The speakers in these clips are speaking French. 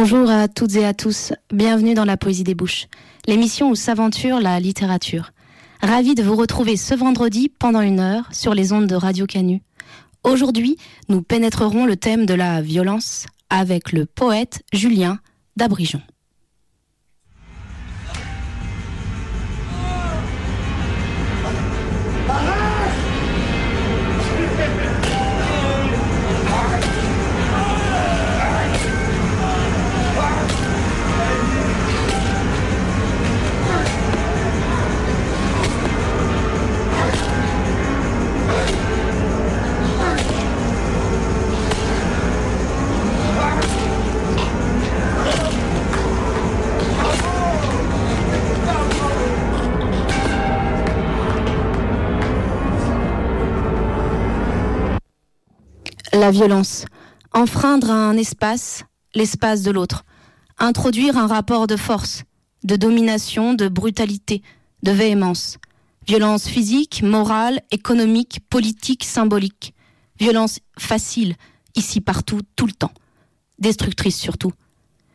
Bonjour à toutes et à tous, bienvenue dans la Poésie des Bouches, l'émission où s'aventure la littérature. Ravi de vous retrouver ce vendredi pendant une heure sur les ondes de Radio Canu. Aujourd'hui, nous pénétrerons le thème de la violence avec le poète Julien d'Abrigeon. La violence. Enfreindre un espace, l'espace de l'autre. Introduire un rapport de force, de domination, de brutalité, de véhémence. Violence physique, morale, économique, politique, symbolique. Violence facile, ici, partout, tout le temps. Destructrice surtout.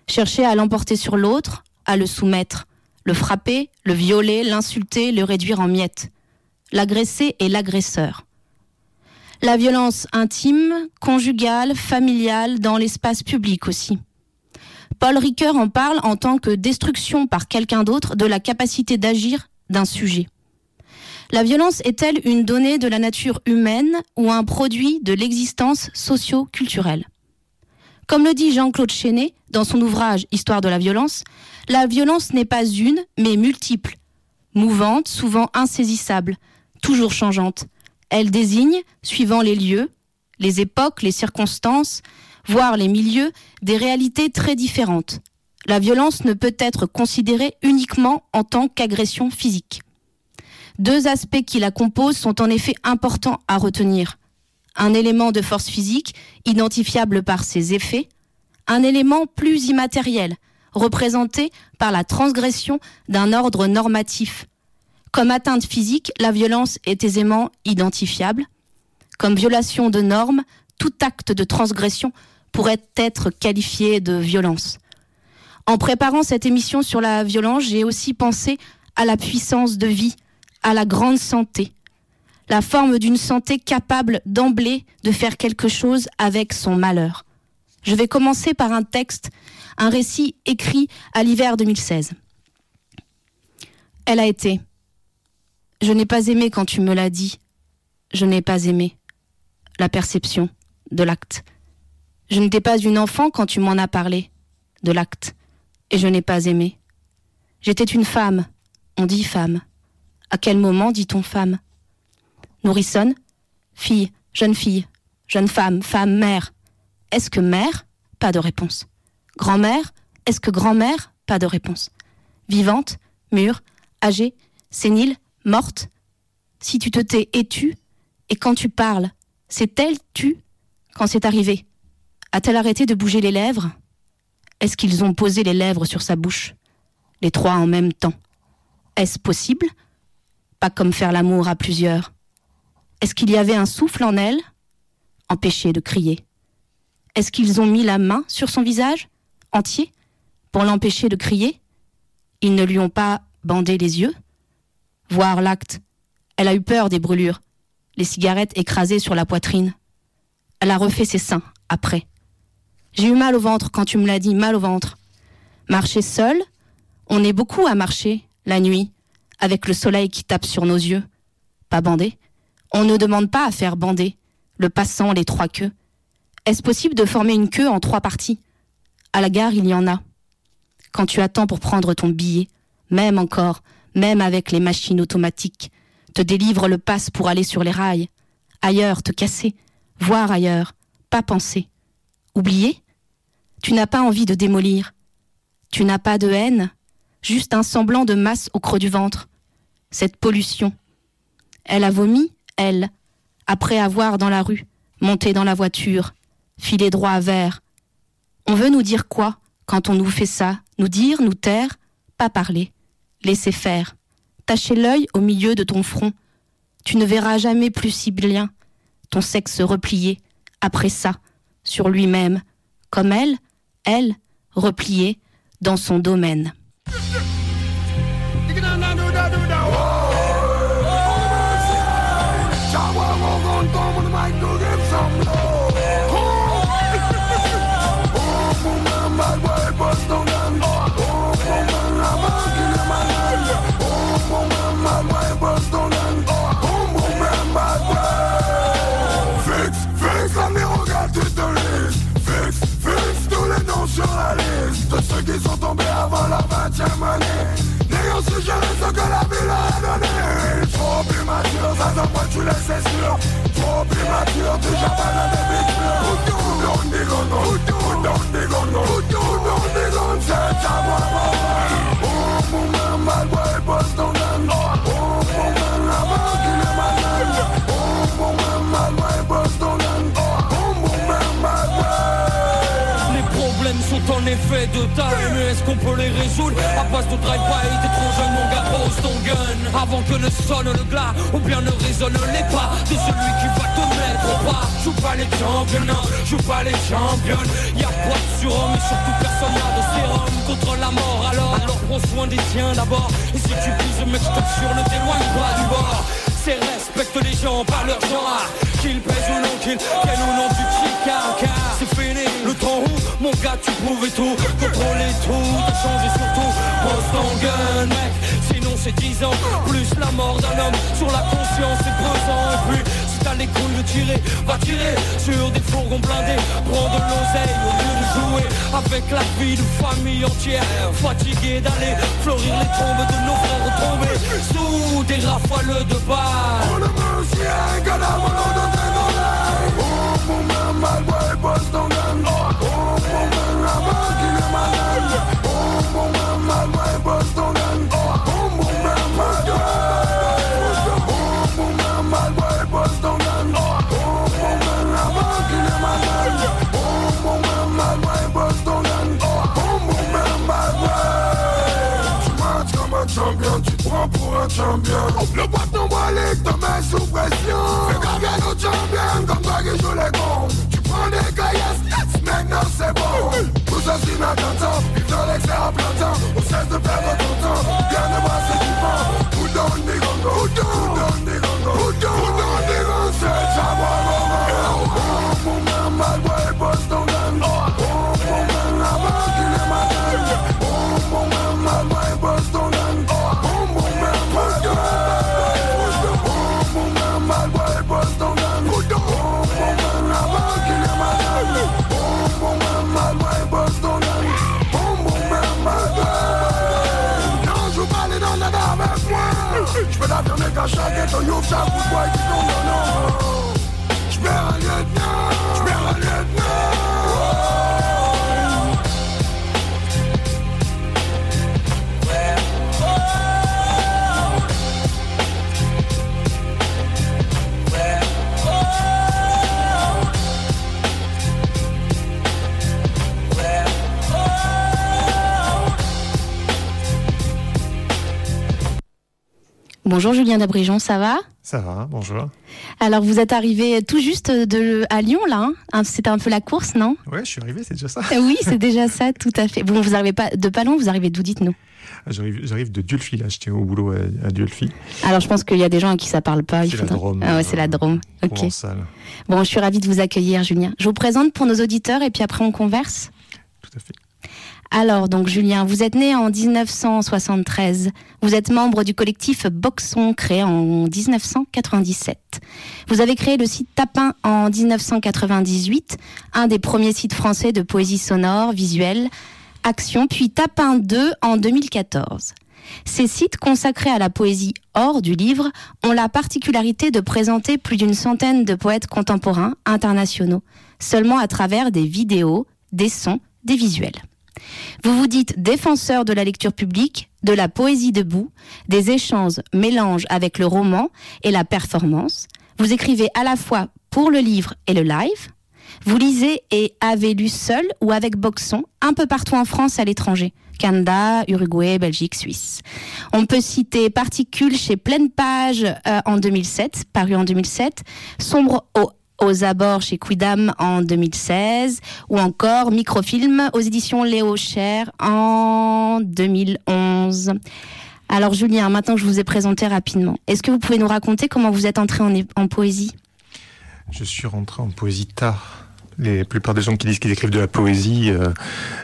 Chercher à l'emporter sur l'autre, à le soumettre, le frapper, le violer, l'insulter, le réduire en miettes. L'agresser et l'agresseur. La violence intime, conjugale, familiale, dans l'espace public aussi. Paul Ricoeur en parle en tant que destruction par quelqu'un d'autre de la capacité d'agir d'un sujet. La violence est-elle une donnée de la nature humaine ou un produit de l'existence socio-culturelle? Comme le dit Jean-Claude Chenet dans son ouvrage Histoire de la violence, la violence n'est pas une, mais multiple, mouvante, souvent insaisissable, toujours changeante. Elle désigne, suivant les lieux, les époques, les circonstances, voire les milieux, des réalités très différentes. La violence ne peut être considérée uniquement en tant qu'agression physique. Deux aspects qui la composent sont en effet importants à retenir. Un élément de force physique, identifiable par ses effets, un élément plus immatériel, représenté par la transgression d'un ordre normatif, comme atteinte physique, la violence est aisément identifiable. Comme violation de normes, tout acte de transgression pourrait être qualifié de violence. En préparant cette émission sur la violence, j'ai aussi pensé à la puissance de vie, à la grande santé, la forme d'une santé capable d'emblée de faire quelque chose avec son malheur. Je vais commencer par un texte, un récit écrit à l'hiver 2016. Elle a été, je n'ai pas aimé quand tu me l'as dit. Je n'ai pas aimé. La perception de l'acte. Je n'étais pas une enfant quand tu m'en as parlé. De l'acte. Et je n'ai pas aimé. J'étais une femme. On dit femme. À quel moment dit-on femme? Nourrissonne Fille, jeune fille, jeune femme, femme, mère. Est-ce que mère? Pas de réponse. Grand-mère? Est-ce que grand-mère? Pas de réponse. Vivante Mûre Âgée Sénile morte, si tu te tais et et quand tu parles, c'est elle tu? Quand c'est arrivé A-t-elle arrêté de bouger les lèvres? Est-ce qu'ils ont posé les lèvres sur sa bouche Les trois en même temps? Est-ce possible? Pas comme faire l'amour à plusieurs. Est-ce qu'il y avait un souffle en elle? Empêché de crier. Est-ce qu'ils ont mis la main sur son visage, entier, pour l'empêcher de crier? Ils ne lui ont pas bandé les yeux? Voir l'acte. Elle a eu peur des brûlures, les cigarettes écrasées sur la poitrine. Elle a refait ses seins, après. J'ai eu mal au ventre quand tu me l'as dit, mal au ventre. Marcher seule, On est beaucoup à marcher, la nuit, avec le soleil qui tape sur nos yeux. Pas bandé. On ne demande pas à faire bander, le passant, les trois queues. Est-ce possible de former une queue en trois parties? À la gare, il y en a. Quand tu attends pour prendre ton billet, même encore, même avec les machines automatiques, te délivre le passe pour aller sur les rails. Ailleurs, te casser, voir ailleurs, pas penser. Oublier Tu n'as pas envie de démolir. Tu n'as pas de haine, juste un semblant de masse au creux du ventre. Cette pollution. Elle a vomi, elle, après avoir dans la rue, monté dans la voiture, filé droit à verre. On veut nous dire quoi quand on nous fait ça? Nous dire, nous taire, pas parler, laisser faire. Tacher l'œil au milieu de ton front. Tu ne verras jamais plus si bien ton sexe replié, après ça, sur lui-même, comme elle, elle, repliée dans son domaine. Tu laisses c'est sûr Trop immature, déjà pas la débiture Who don't dig on no Who don't dig on no Who don't dig on C'est ta voix Oh effet de taille Mais est-ce qu'on peut les résoudre? À base de drive-by T'es trop jeune mon gars pose ton gun. Avant que ne sonne le glas Ou bien ne résonne les pas De celui qui va te mettre au pas. Joue pas les championnats Joue pas les championnes Y'a pas de surhomme Et surtout personne n'a de sérum Contre la mort. Alors Alors prends soin des tiens d'abord. Et si tu pises mec je t'assure Ne t'éloigne pas du bord. C'est respecte les gens par leur genre Qu'ils pèsent ou non, qu'ils viennent ou non du chicaca C'est fini, le mon gars tu pouvais tout Contrôler tout, t'as changé surtout Pose ton gun mec, sinon c'est 10 ans Plus la mort d'un homme. Sur la conscience c'est pesant Et puis si t'as les couilles de tirer, va tirer. Sur des fourgons blindés, prends de l'oseille Au lieu de jouer. Avec la vie de famille entière Fatigué d'aller fleurir les tombes de nos frères tombés Sous des rafales de balles champion. Le bâton voilé te met sous pression. Fais gaguer nos champions comme toi qui joue les cons Tu prends des caillasses, maintenant c'est bon. Tout ça c'est inattentant, vivre dans l'excès à plein temps. On cesse de perdre ton temps, bien de voir ce Who don't Who don't peux l'affirmer qu'à chaque ghetto, y'ouvre chaque bout de bois qui tombe dans Bonjour Julien Dabrijon, ça va Ça va, bonjour. Alors vous êtes arrivé tout juste de, à Lyon là, hein c'était un peu la course, non Ouais, je suis arrivé, c'est déjà ça. Oui, c'est déjà ça, tout à fait. Bon, vous arrivez pas de pas loin, vous arrivez d'où, dites-nous J'arrive, de Dieulfi, là, j'étais au boulot à, à Dieulfi. Alors je pense qu'il y a des gens à qui ça parle pas. C'est la Drôme. Ah ouais, c'est la Drôme. Ok. Provençale. Bon, je suis ravie de vous accueillir, Julien. Je vous présente pour nos auditeurs et puis après on converse. Tout à fait. Alors, donc, Julien, vous êtes né en 1973. Vous êtes membre du collectif Boxon, créé en 1997. Vous avez créé le site Tapin en 1998, un des premiers sites français de poésie sonore, visuelle, action, puis Tapin 2 en 2014. Ces sites consacrés à la poésie hors du livre ont la particularité de présenter plus d'une centaine de poètes contemporains internationaux, seulement à travers des vidéos, des sons, des visuels. Vous vous dites défenseur de la lecture publique, de la poésie debout, des échanges mélange avec le roman et la performance. Vous écrivez à la fois pour le livre et le live. Vous lisez et avez lu seul ou avec Boxon un peu partout en France et à l'étranger. Canada, Uruguay, Belgique, Suisse. On peut citer Particules chez Pleine Page euh, en 2007, paru en 2007, Sombre au aux abords chez Quidam en 2016 ou encore Microfilm aux éditions Léo Cher en 2011. Alors Julien, maintenant que je vous ai présenté rapidement, est-ce que vous pouvez nous raconter comment vous êtes entré en, poésie? Je suis rentré en poésie tard. La plupart des gens qui disent qu'ils écrivent de la poésie euh,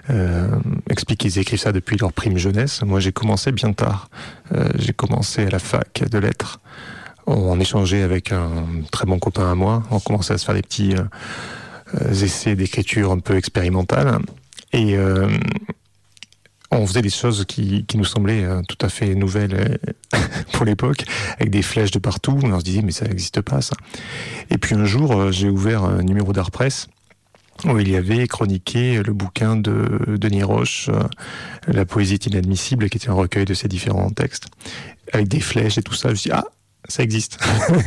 euh, expliquent qu'ils écrivent ça depuis leur prime jeunesse. Moi, j'ai commencé bien tard. Euh, j'ai commencé à la fac de lettres. On échangeait avec un très bon copain à moi. On commençait à se faire des petits euh, essais d'écriture un peu expérimentales. Et euh, on faisait des choses qui, qui nous semblaient euh, tout à fait nouvelles pour l'époque, avec des flèches de partout. On se disait, mais ça n'existe pas, ça. Et puis un jour, j'ai ouvert un numéro d'art presse où il y avait chroniqué le bouquin de Denis Roche, La poésie est inadmissible, qui était un recueil de ses différents textes, avec des flèches et tout ça. Je me suis dit, ah, ça existe.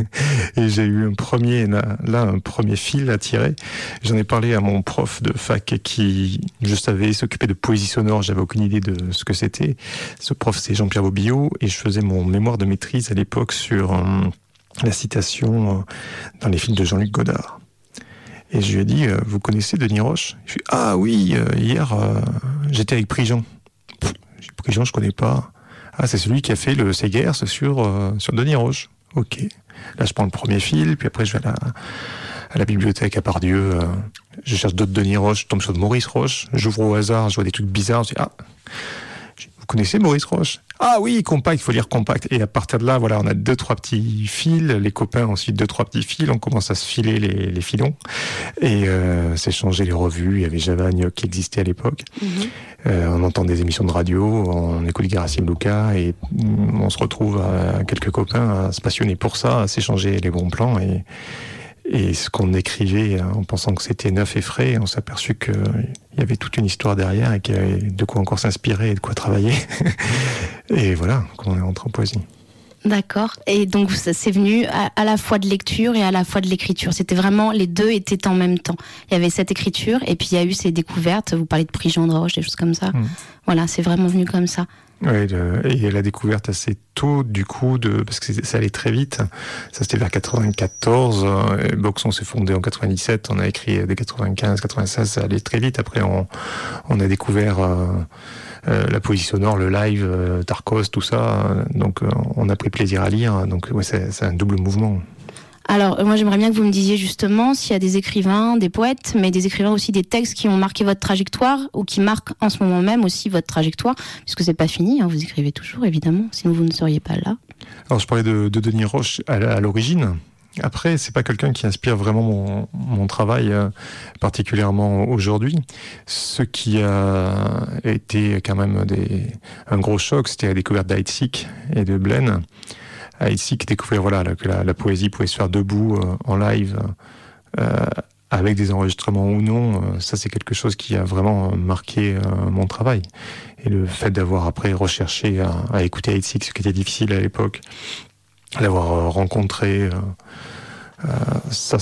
et j'ai eu un premier, là, un premier fil à tirer. J'en ai parlé à mon prof de fac qui, je savais, s'occupait de poésie sonore. J'avais aucune idée de ce que c'était. Ce prof, c'est Jean-Pierre Bobillot et je faisais mon mémoire de maîtrise à l'époque sur euh, la citation euh, dans les films de Jean-Luc Godard. Et je lui ai dit, euh, vous connaissez Denis Roche? Je lui ah oui, hier, j'étais avec Prigent. Prigent, je connais pas. Ah, c'est celui qui a fait le Segers sur, euh, sur Denis Roche. Ok. Là, je prends le premier fil, puis après, je vais à la, bibliothèque à Pardieu. Euh, je cherche d'autres Denis Roche, je tombe sur Maurice Roche. J'ouvre au hasard, je vois des trucs bizarres. Je dis, ah, connaissez Maurice Roche? Ah oui, compact, il faut lire compact. Et à partir de là, voilà, on a deux, trois petits fils. Les copains ensuite deux, trois petits fils. On commence à se filer les, les filons et euh, s'échanger les revues. Il y avait Javagne qui existait à l'époque. Mhm. Euh, on entend des émissions de radio, on écoute Garacim Luca et on se retrouve à quelques copains à se passionner pour ça, à s'échanger les bons plans et, et ce qu'on écrivait euh, en pensant que c'était neuf et frais, on s'est aperçu qu'il y avait toute une histoire derrière et qu'il y avait de quoi encore s'inspirer et de quoi travailler. et voilà, qu'on est rentré en poésie. D'accord. Et donc c'est venu à, à, la fois de lecture et à la fois de l'écriture. C'était vraiment les deux étaient en même temps. Il y avait cette écriture et puis il y a eu ces découvertes. Vous parlez de Prigent de Roche, des choses comme ça. Mmh. Voilà, c'est vraiment venu comme ça. Le, et la découverte assez tôt, du coup, de, parce que ça allait très vite. Ça, c'était vers 94. Euh, Boxon s'est fondé en 97. On a écrit dès 95, 96. Ça allait très vite. Après, on, on a découvert euh, euh, la poésie sonore, le live, euh, Tarkos, tout ça. Donc, euh, on a pris plaisir à lire. Donc, ouais, c'est un double mouvement. Alors, moi, j'aimerais bien que vous me disiez justement s'il y a des écrivains, des poètes, mais des écrivains aussi des textes qui ont marqué votre trajectoire ou qui marquent en ce moment même aussi votre trajectoire, puisque c'est pas fini, hein, vous écrivez toujours, évidemment, sinon vous ne seriez pas là. Alors, je parlais de, de Denis Roche à, l'origine. Après, c'est pas quelqu'un qui inspire vraiment mon, travail, euh, particulièrement aujourd'hui. Ce qui a été quand même un gros choc, c'était la découverte d'Aitsik et de Blaine. Aitsik découvrir voilà, que la, poésie pouvait se faire debout euh, en live, euh, avec des enregistrements ou non. Euh, ça, c'est quelque chose qui a vraiment marqué mon travail. Et le fait d'avoir après recherché à, à écouter Aitsik, ce qui était difficile à l'époque, l'avoir rencontré. Ça,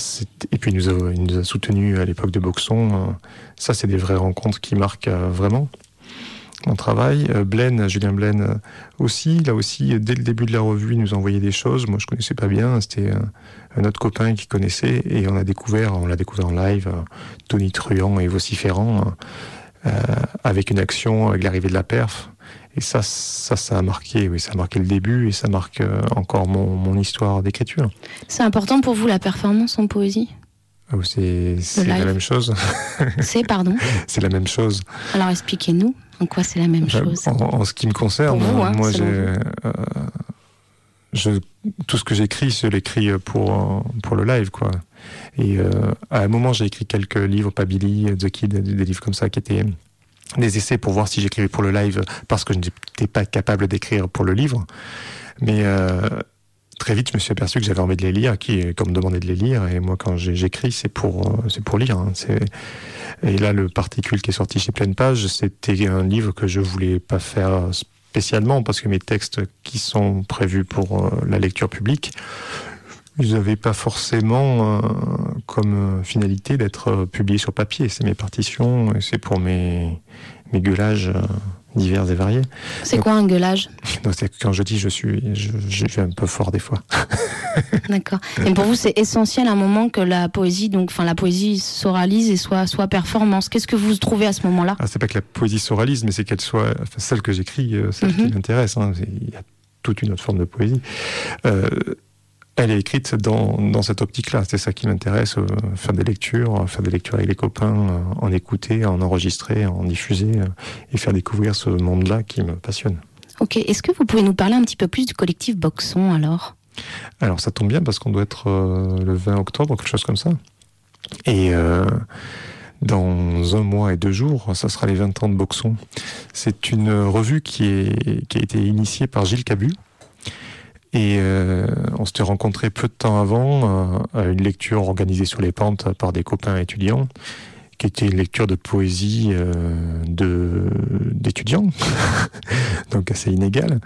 et puis il nous, a, il nous a soutenu à l'époque de Boxon. Ça, c'est des vraies rencontres qui marquent vraiment mon travail. Blaine, Julien Blaine aussi, là aussi, dès le début de la revue, il nous envoyait des choses. Moi, je connaissais pas bien. C'était un autre copain qui connaissait et on a découvert, on l'a découvert en live, Tony Truand et vociférant, euh, avec une action, avec l'arrivée de la perf. Et ça, ça, ça a marqué, oui, ça a marqué le début et ça marque encore mon, mon histoire d'écriture. C'est important pour vous la performance en poésie? C'est la même chose. C'est, pardon? C'est la même chose. Alors expliquez-nous. En quoi c'est la même chose en, en ce qui me concerne, hein, moi, j'ai, euh, je, tout ce que j'écris, je l'écris pour, euh, pour le live, quoi. Et euh, à un moment, j'ai écrit quelques livres, pas Billy, The Kid, des, des livres comme ça, qui étaient des essais pour voir si j'écrivais pour le live, parce que je n'étais pas capable d'écrire pour le livre. Mais euh, très vite, je me suis aperçu que j'avais envie de les lire, qui, comme me demandait de les lire. Et moi, quand j'écris, c'est pour, euh, c'est pour lire. hein. Et là, le particule qui est sorti chez Pleine Page, c'était un livre que je voulais pas faire spécialement, parce que mes textes qui sont prévus pour euh, la lecture publique, ils n'avaient pas forcément euh, comme finalité d'être publiés sur papier. C'est mes partitions, c'est pour mes, mes gueulages divers et variés. C'est quoi un gueulage? Donc, c'est quand je dis je suis, je, je un peu fort des fois. D'accord. Et pour vous, c'est essentiel à un moment que la poésie, donc, enfin, la poésie s'oralise et soit, soit performance. Qu'est-ce que vous trouvez à ce moment-là? Ah, c'est pas que la poésie s'oralise, mais c'est qu'elle soit enfin, celle que j'écris, euh, celle qui Mhm. m'intéresse. hein. Il y a toute une autre forme de poésie. Euh, elle est écrite dans, dans cette optique-là. C'est ça qui m'intéresse, euh, faire des lectures, faire des lectures avec les copains, euh, en écouter, en enregistrer, en diffuser euh, et faire découvrir ce monde-là qui me passionne. Ok. Est-ce que vous pouvez nous parler un petit peu plus du collectif Boxon alors? Alors ça tombe bien parce qu'on doit être euh, le 20 octobre, quelque chose comme ça. Et euh, dans un mois et deux jours, ça sera les 20 ans de Boxon. C'est une revue qui, est, qui a été initiée par Gilles Cabu. Et euh, on s'était rencontrés peu de temps avant euh, à une lecture organisée sur les pentes par des copains étudiants, qui était une lecture de poésie euh, de d'étudiants, donc assez inégale,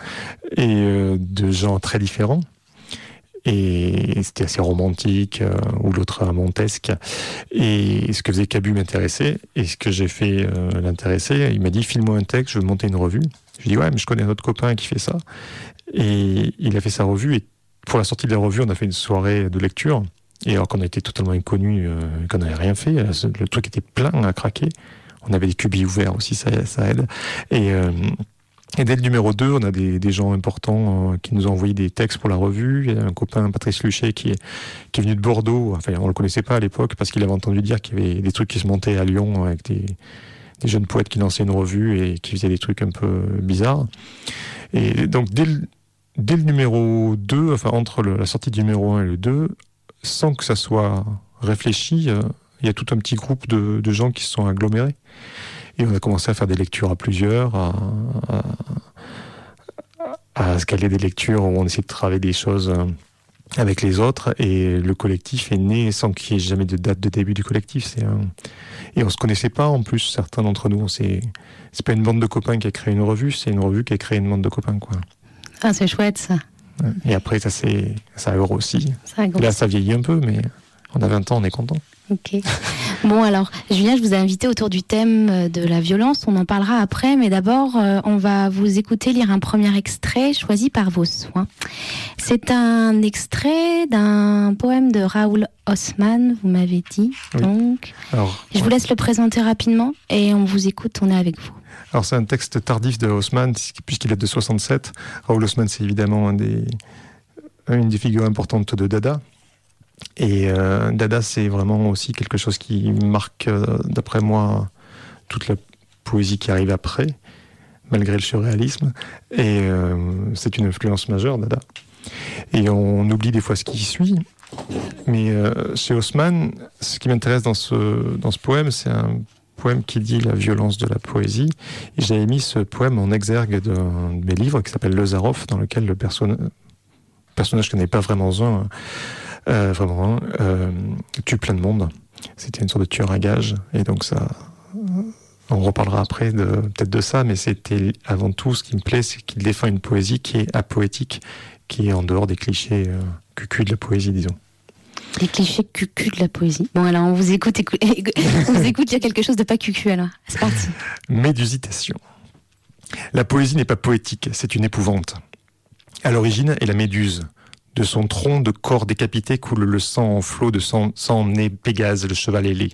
et de gens très différents. Et c'était assez romantique, ou l'autre montesque. Et ce que faisait Cabu m'intéressait, et ce que j'ai fait l'intéresser, il m'a dit file-moi un texte, je veux monter une revue. Je lui dit ouais, mais je connais un autre copain qui fait ça. Et il a fait sa revue, et pour la sortie de la revue, on a fait une soirée de lecture. Et alors qu'on été totalement inconnus, euh, qu'on n'avait rien fait, euh, le truc était plein à craquer. On avait des cubis ouverts aussi, ça, aide. Et, euh, et dès le numéro 2, on a des, gens importants qui nous ont envoyé des textes pour la revue. Il y a un copain, Patrice Luchet, qui est, qui est venu de Bordeaux. Enfin, on le connaissait pas à l'époque parce qu'il avait entendu dire qu'il y avait des trucs qui se montaient à Lyon avec des, des jeunes poètes qui lançaient une revue et qui faisaient des trucs un peu bizarres. Et donc, dès le, dès le numéro 2, enfin, entre la sortie du numéro 1 et le 2, sans que ça soit réfléchi, euh, il y a tout un petit groupe de, gens qui se sont agglomérés. Et on a commencé à faire des lectures à plusieurs, à, à, des lectures où on essaie de travailler des choses euh, avec les autres. Et le collectif est né sans qu'il y ait jamais de date de début du collectif. Et on se connaissait pas en plus, certains d'entre nous. C'est pas une bande de copains qui a créé une revue, c'est une revue qui a créé une bande de copains. Quoi. Ah, c'est chouette ça. Et après, ça, ça a grossi. Ça a grossi. Là, ça vieillit un peu, mais on a 20 ans, on est content. Ok. Bon alors, Julien, je vous ai invité autour du thème euh, de la violence. On en parlera après, mais d'abord, euh, on va vous écouter lire un premier extrait choisi par vos soins. C'est un extrait d'un poème de Raoul Haussmann, vous m'avez dit. Oui. Donc, Alors, je vous laisse le présenter rapidement et on vous écoute. On est avec vous. Alors c'est un texte tardif de Haussmann, puisqu'il est de 67. Raoul Haussmann, c'est évidemment une des figures importantes de Dada. Et euh, Dada, c'est vraiment aussi quelque chose qui marque, euh, d'après moi, toute la poésie qui arrive après, malgré le surréalisme. Et euh, c'est une influence majeure, Dada. Et on oublie des fois ce qui suit. Mais chez Haussmann, ce qui m'intéresse dans ce poème, c'est un poème qui dit la violence de la poésie. J'avais mis ce poème en exergue d'un de mes livres qui s'appelle Le Zaroff, dans lequel le perso- personnage qui n'est pas vraiment un, euh, vraiment euh, tue plein de monde. C'était une sorte de tueur à gage. Et donc ça, on reparlera après peut-être de ça, mais c'était avant tout ce qui me plaît, c'est qu'il défend une poésie qui est apoétique, qui est en dehors des clichés euh, cucu de la poésie, disons. Les clichés cucu de la poésie. Bon alors, on vous écoute. écou- on vous écoute. Il y a quelque chose de pas cucu alors. C'est parti. Médusitation. La poésie n'est pas poétique, c'est une épouvante. À l'origine est la méduse. De son tronc de corps décapité coule le sang en flot de sang, sang emmené Pégase, le cheval ailé.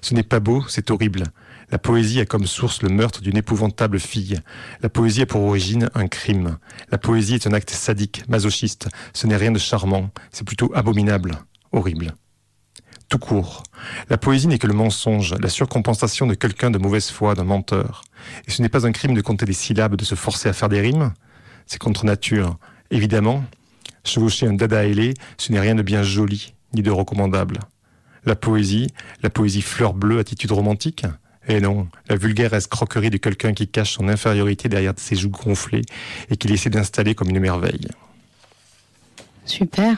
Ce n'est pas beau, c'est horrible. La poésie a comme source le meurtre d'une épouvantable fille. La poésie a pour origine un crime. La poésie est un acte sadique, masochiste. Ce n'est rien de charmant, c'est plutôt abominable, horrible. tout court. La poésie n'est que le mensonge, la surcompensation de quelqu'un de mauvaise foi, d'un menteur. Et ce n'est pas un crime de compter des syllabes, de se forcer à faire des rimes, c'est contre nature. Évidemment, chevaucher un dada ailé, ce n'est rien de bien joli, ni de recommandable. La poésie, la poésie fleur bleue, attitude romantique? Eh non, la vulgaire escroquerie de quelqu'un qui cache son infériorité derrière ses joues gonflées et qui essaie d'installer comme une merveille. Super.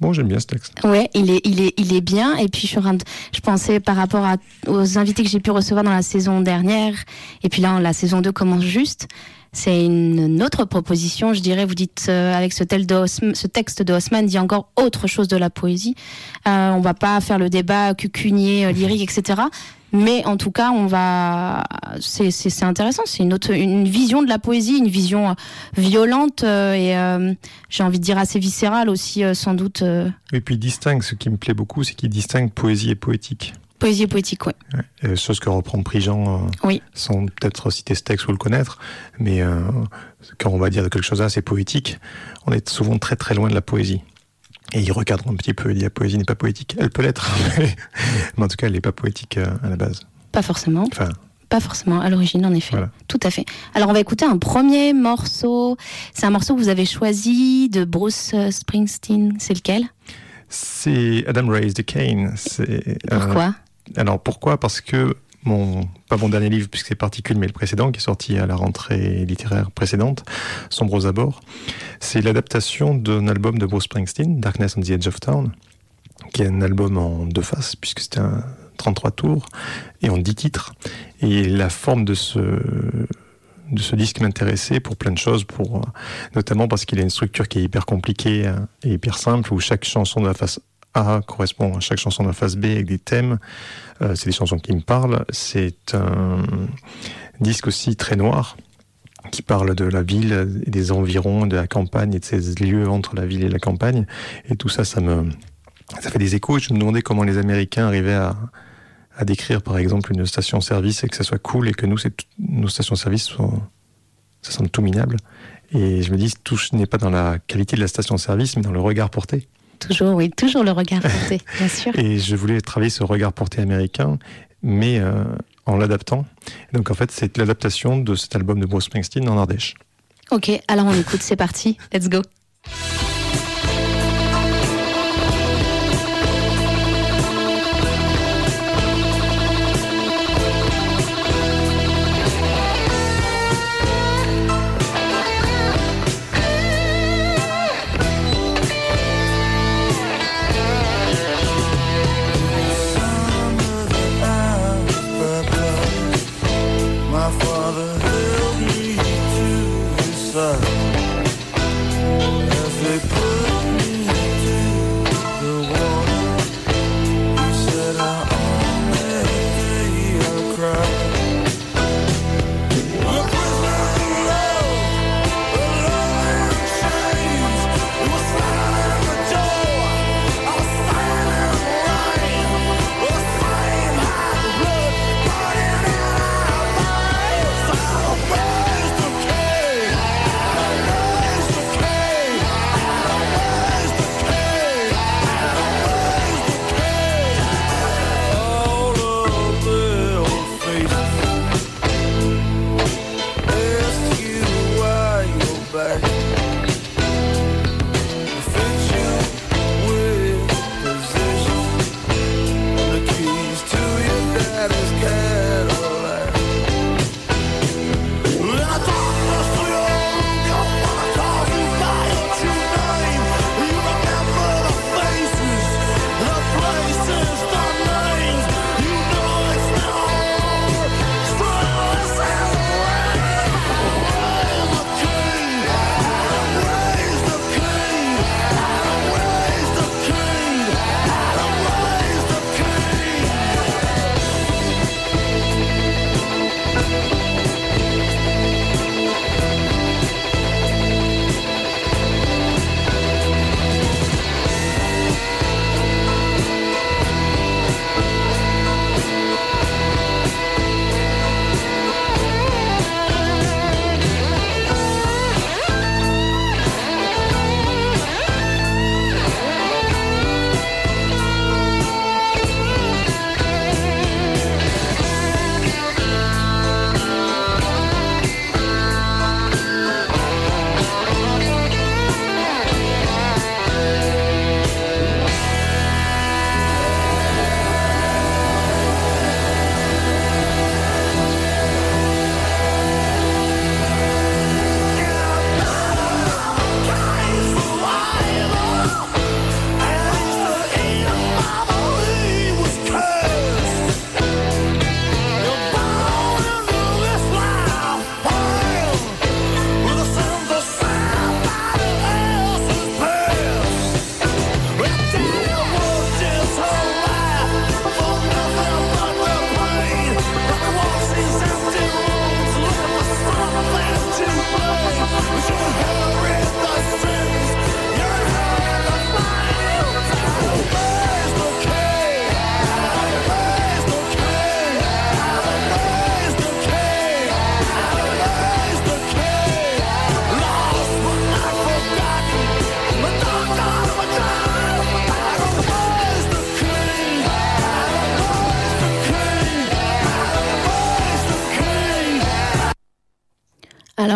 Bon, j'aime bien ce texte. Ouais, il est, il est, il est bien. Et puis je, je pensais par rapport aux invités que j'ai pu recevoir dans la saison dernière, et puis là la saison 2 commence juste. C'est une, autre proposition, je dirais. Vous dites euh, avec ce, tel de Haussm- ce texte de Haussmann dit encore autre chose de la poésie. Euh, on va pas faire le débat cucunier, euh, lyrique, etc. Mais en tout cas, on va. C'est intéressant. C'est une autre, une vision de la poésie, une vision euh, violente euh, et euh, j'ai envie de dire assez viscérale aussi, sans doute. Et puis il distingue, ce qui me plaît beaucoup, c'est qu'il distingue poésie et poétique. Poésie et poétique, oui. Euh, chose que reprend Prigent euh, Oui. sans peut-être citer ce texte ou le connaître, mais euh, quand on va dire quelque chose c'est poétique, on est souvent très très loin de la poésie. Et il recadre un petit peu, il dit la poésie n'est pas poétique. Elle peut l'être, mais, mais en tout cas, elle n'est pas poétique euh, à la base. Pas forcément. Enfin, Pas forcément, à l'origine, en effet. Voilà. Tout à fait. Alors, on va écouter un premier morceau. C'est un morceau que vous avez choisi de Bruce euh, Springsteen. C'est lequel? C'est Adam Raised the Cane. C'est, euh, Pourquoi? alors pourquoi? Parce que pas mon dernier livre, puisque c'est Particules, mais le précédent, qui est sorti à la rentrée littéraire précédente, Sombre aux abords, c'est l'adaptation d'un album de Bruce Springsteen, Darkness on the Edge of Town, qui est un album en deux faces, puisque c'était un 33 tours, et en 10 titres. Et la forme de ce, de ce disque m'intéressait pour plein de choses, pour, euh, notamment parce qu'il a une structure qui est hyper compliquée euh, et hyper simple, où chaque chanson de la face Correspond à chaque chanson de la face B avec des thèmes. Euh, c'est des chansons qui me parlent. C'est un disque aussi très noir qui parle de la ville et des environs, de la campagne et de ces lieux entre la ville et la campagne. Et tout ça, ça me, ça fait des échos. Je me demandais comment les Américains arrivaient à, à décrire, par exemple, une station-service et que ça soit cool et que nous, nos stations-service ça semble tout minable. Et je me dis, tout n'est pas dans la qualité de la station-service, mais dans le regard porté. Toujours, oui, toujours le regard porté, bien sûr. Et je voulais travailler ce regard porté américain, mais euh, en l'adaptant. Donc en fait, c'est l'adaptation de cet album de Bruce Springsteen en Ardèche. Ok, alors on écoute, c'est parti. Let's go.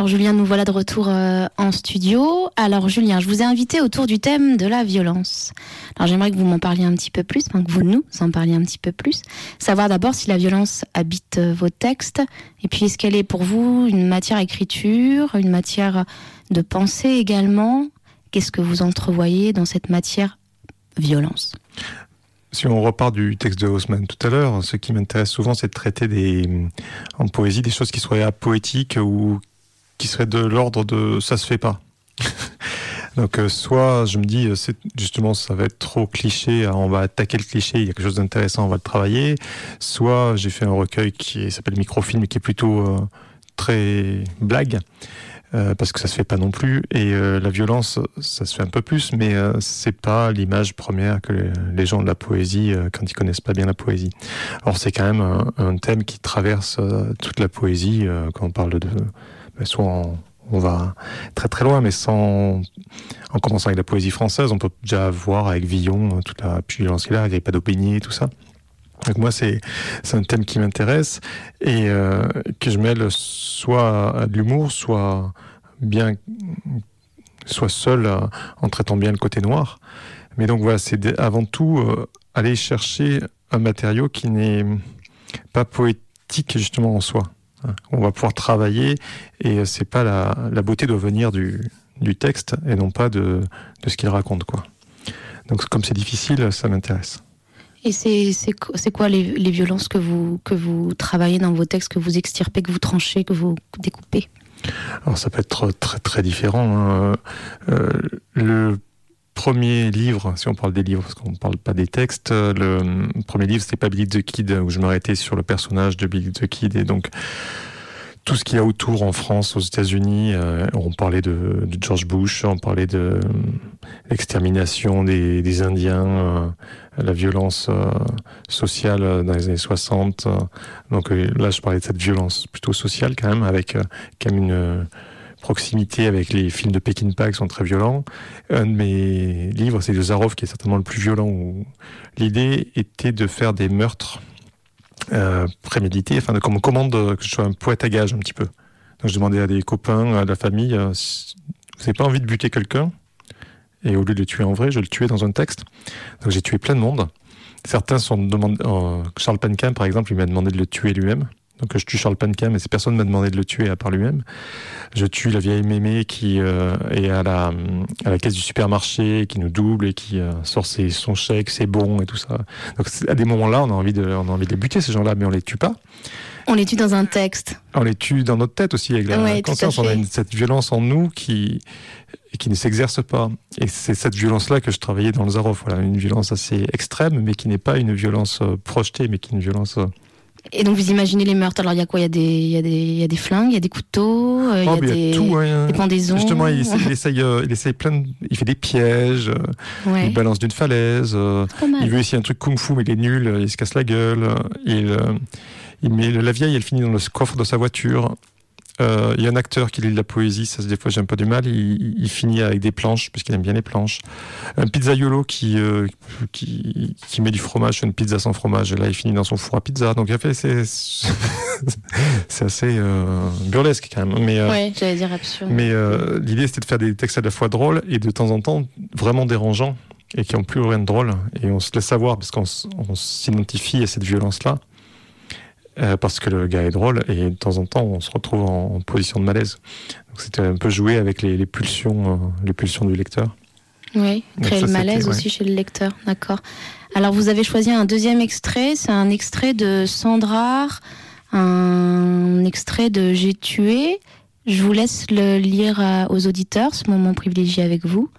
Alors Julien, nous voilà de retour euh, en studio. Alors Julien, je vous ai invité autour du thème de la violence. Alors j'aimerais que vous m'en parliez un petit peu plus, que vous nous en parliez un petit peu plus. Savoir d'abord si la violence habite euh, vos textes, et puis est-ce qu'elle est pour vous une matière écriture, une matière de pensée également? Qu'est-ce que vous entrevoyez dans cette matière violence? Si on repart du texte de Haussmann tout à l'heure, ce qui m'intéresse souvent, c'est de traiter en poésie des choses qui seraient poétiques ou qui seraient de l'ordre de ça se fait pas. Donc euh, soit je me dis euh, c'est justement ça va être trop cliché, on va attaquer le cliché, il y a quelque chose d'intéressant, on va le travailler. Soit j'ai fait un recueil qui s'appelle Microfilm qui est plutôt euh, très blague. parce que ça se fait pas non plus et la violence ça se fait un peu plus mais c'est pas l'image première que les, gens de la poésie quand ils connaissent pas bien la poésie. Alors c'est quand même un, thème qui traverse toute la poésie quand on parle de soit on, va très très loin, mais sans. En commençant avec la poésie française, on peut déjà voir avec Villon toute la puissance qu'il a, Agrippa d'Aubigny, tout ça. Donc moi, c'est un thème qui m'intéresse et euh, que je mêle soit à de l'humour, soit bien, soit seul euh, en traitant bien le côté noir. Mais donc voilà, c'est avant tout euh, aller chercher un matériau qui n'est pas poétique justement en soi. On va pouvoir travailler et c'est pas la, beauté doit venir du, texte et non pas de, ce qu'il raconte. Quoi. Donc comme c'est difficile, ça m'intéresse. Et c'est quoi les, violences que vous, que vous travaillez dans vos textes, que vous extirpez, que vous tranchez, que vous découpez? Alors ça peut être très très différent. Hein. Euh, le premier livre, si on parle des livres, parce qu'on ne parle pas des textes, le premier livre, c'était pas Billy the Kid, où je m'arrêtais sur le personnage de Billy the Kid, et donc tout ce qu'il y a autour en France, aux États-Unis, euh, on parlait de, George Bush, on parlait de euh, l'extermination des, Indiens, euh, la violence sociale dans les années 60. donc là, je parlais de cette violence plutôt sociale quand même, avec quand même une proximité avec les films de Pack qui sont très violents. Un de mes livres, c'est le Zarov, qui est certainement le plus violent. L'idée était de faire des meurtres euh, prémédités, enfin, de, comme commande que je sois un poète à gage un petit peu. Donc je demandais à des copains, à la famille, euh, vous n'avez pas envie de buter quelqu'un? Et au lieu de le tuer en vrai, je le tuais dans un texte. Donc j'ai tué plein de monde. Certains sont demandés. Euh, Charles Panquin, par exemple, il m'a demandé de le tuer lui-même. Donc je tue Charles Panquin, mais personne ne m'a demandé de le tuer à part lui-même. Je tue la vieille mémé qui euh, est à la, à la caisse du supermarché, qui nous double et qui euh, sort ses, son chèque, ses bons et tout ça. Donc à des moments-là, on a envie de, on a envie de les buter ces gens-là, mais on les tue pas. On les tue dans un texte. On les tue dans notre tête aussi avec la conscience. On a cette violence en nous qui qui ne s'exerce pas. Et c'est cette violence-là que je travaillais dans le Zarov. Voilà, une violence assez extrême, mais qui n'est pas une violence euh, projetée, mais qui est une violence et donc vous imaginez les meurtres. Alors il y a quoi? Il y, a des, y, a des, y a des flingues, il y a des couteaux, euh, il y a, oh, des, tout, des, pendaisons. Justement, il, essaye, euh, il essaye plein Il fait des pièges, euh, il balance d'une falaise. il veut essayer un truc kung-fu, mais il est nul, il se casse la gueule. il, il met la vieille, elle finit dans le coffre de sa voiture. Euh, il y a un acteur qui lit de la poésie, ça des fois j'ai un peu du mal. Il, finit avec des planches puisqu'il aime bien les planches. Un pizzaiolo qui, euh, qui, qui met du fromage sur une pizza sans fromage. Et là, il finit dans son four à pizza. Donc, c'est c'est assez euh, burlesque quand même. Mais ouais, j'allais dire absurde. Mais l'idée c'était de faire des textes à la fois drôles et de temps en temps vraiment dérangeants et qui n'ont plus rien de drôle. Et on se laisse savoir parce qu'on s'identifie à cette violence-là. Euh, parce que le gars est drôle et de temps en temps on se retrouve en, position de malaise. Donc c'était un peu jouer avec les, pulsions, euh, les pulsions du lecteur. Oui, créer le malaise aussi chez le lecteur, d'accord. Alors vous avez choisi un deuxième extrait, c'est un extrait de Sandrard, un extrait de J'ai tué. Je vous laisse le lire aux auditeurs, ce moment privilégié avec vous.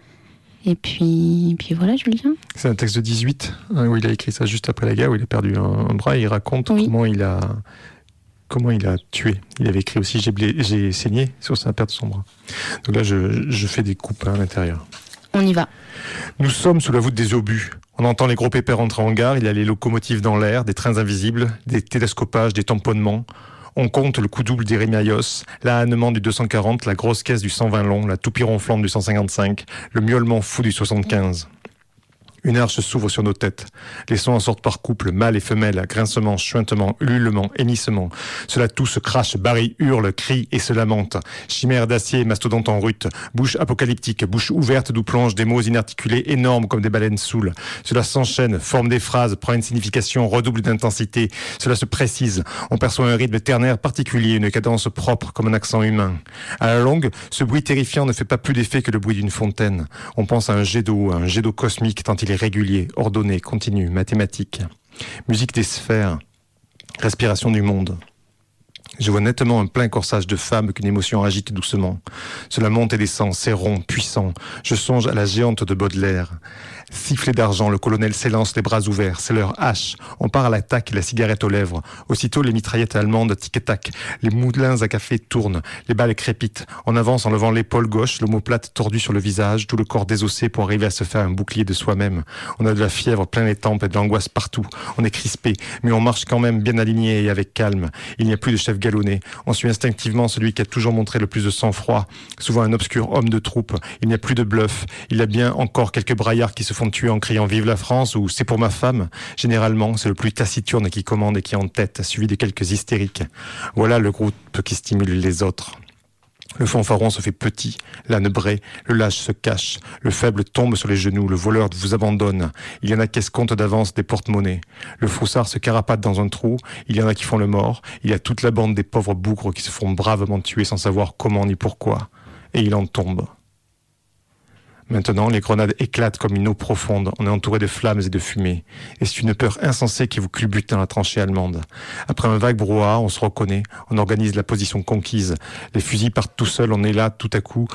Et puis, puis voilà, Julien. C'est un texte de 18, hein, où il a écrit ça juste après la guerre, où il a perdu un, bras, et il raconte comment il a comment il a tué. Il avait écrit aussi J'ai saigné sur sa perte de son bras. Donc là, je, je fais des coupes hein, à l'intérieur. On y va. Nous sommes sous la voûte des obus. On entend les gros pépères entrer en gare, il y a les locomotives dans l'air, des trains invisibles, des télescopages, des tamponnements. On compte le coup double d'Irémiaios, l'ânement du 240, la grosse caisse du 120 long, la toupie ronflante du 155, le miaulement fou du 75. Une arche s'ouvre sur nos têtes. Les sons en sortent par couple, mâles et femelles, grincement, chuintement, ululement, hennissement. Cela tout se crache, barille, hurle, crie et se lamente. Chimère d'acier, mastodonte en rute, bouche apocalyptique, bouche ouverte d'où plongent des mots inarticulés énormes comme des baleines saoules. Cela s'enchaîne, forme des phrases, prend une signification, redouble d'intensité. Cela se précise. On perçoit un rythme ternaire particulier, une cadence propre comme un accent humain. À la longue, ce bruit terrifiant ne fait pas plus d'effet que le bruit d'une fontaine. On pense à un jet d'eau, un jet d'eau cosmique tant il est régulier, ordonné, continu, mathématique. Musique des sphères, respiration du monde. Je vois nettement un plein corsage de femmes qu'une émotion agite doucement. Cela monte et descend, c'est rond, puissant. Je songe à la géante de Baudelaire. Sifflet d'argent, le colonel s'élance les bras ouverts. C'est leur hache. On part à l'attaque, la cigarette aux lèvres. Aussitôt, les mitraillettes allemandes tic-tac. Les moulins à café tournent. Les balles crépitent. On avance en levant l'épaule gauche, l'omoplate tordue sur le visage, tout le corps désossé pour arriver à se faire un bouclier de soi-même. On a de la fièvre plein les tempes et de l'angoisse partout. On est crispé, mais on marche quand même bien aligné et avec calme. Il n'y a plus de chef galonné. On suit instinctivement celui qui a toujours montré le plus de sang-froid. Souvent un obscur homme de troupe. Il n'y a plus de bluff. Il y a bien encore quelques braillards qui se font en criant Vive la France ou C'est pour ma femme. Généralement, c'est le plus taciturne qui commande et qui est en tête, suivi de quelques hystériques. Voilà le groupe qui stimule les autres. Le fanfaron se fait petit, l'âne bray, le lâche se cache, le faible tombe sur les genoux, le voleur vous abandonne. Il y en a qui escomptent d'avance des porte-monnaies. Le froussard se carapate dans un trou, il y en a qui font le mort, il y a toute la bande des pauvres bougres qui se font bravement tuer sans savoir comment ni pourquoi. Et il en tombe. Maintenant, les grenades éclatent comme une eau profonde. On est entouré de flammes et de fumée. Et c'est une peur insensée qui vous culbute dans la tranchée allemande. Après un vague brouhaha, on se reconnaît. On organise la position conquise. Les fusils partent tout seuls. On est là, tout à coup,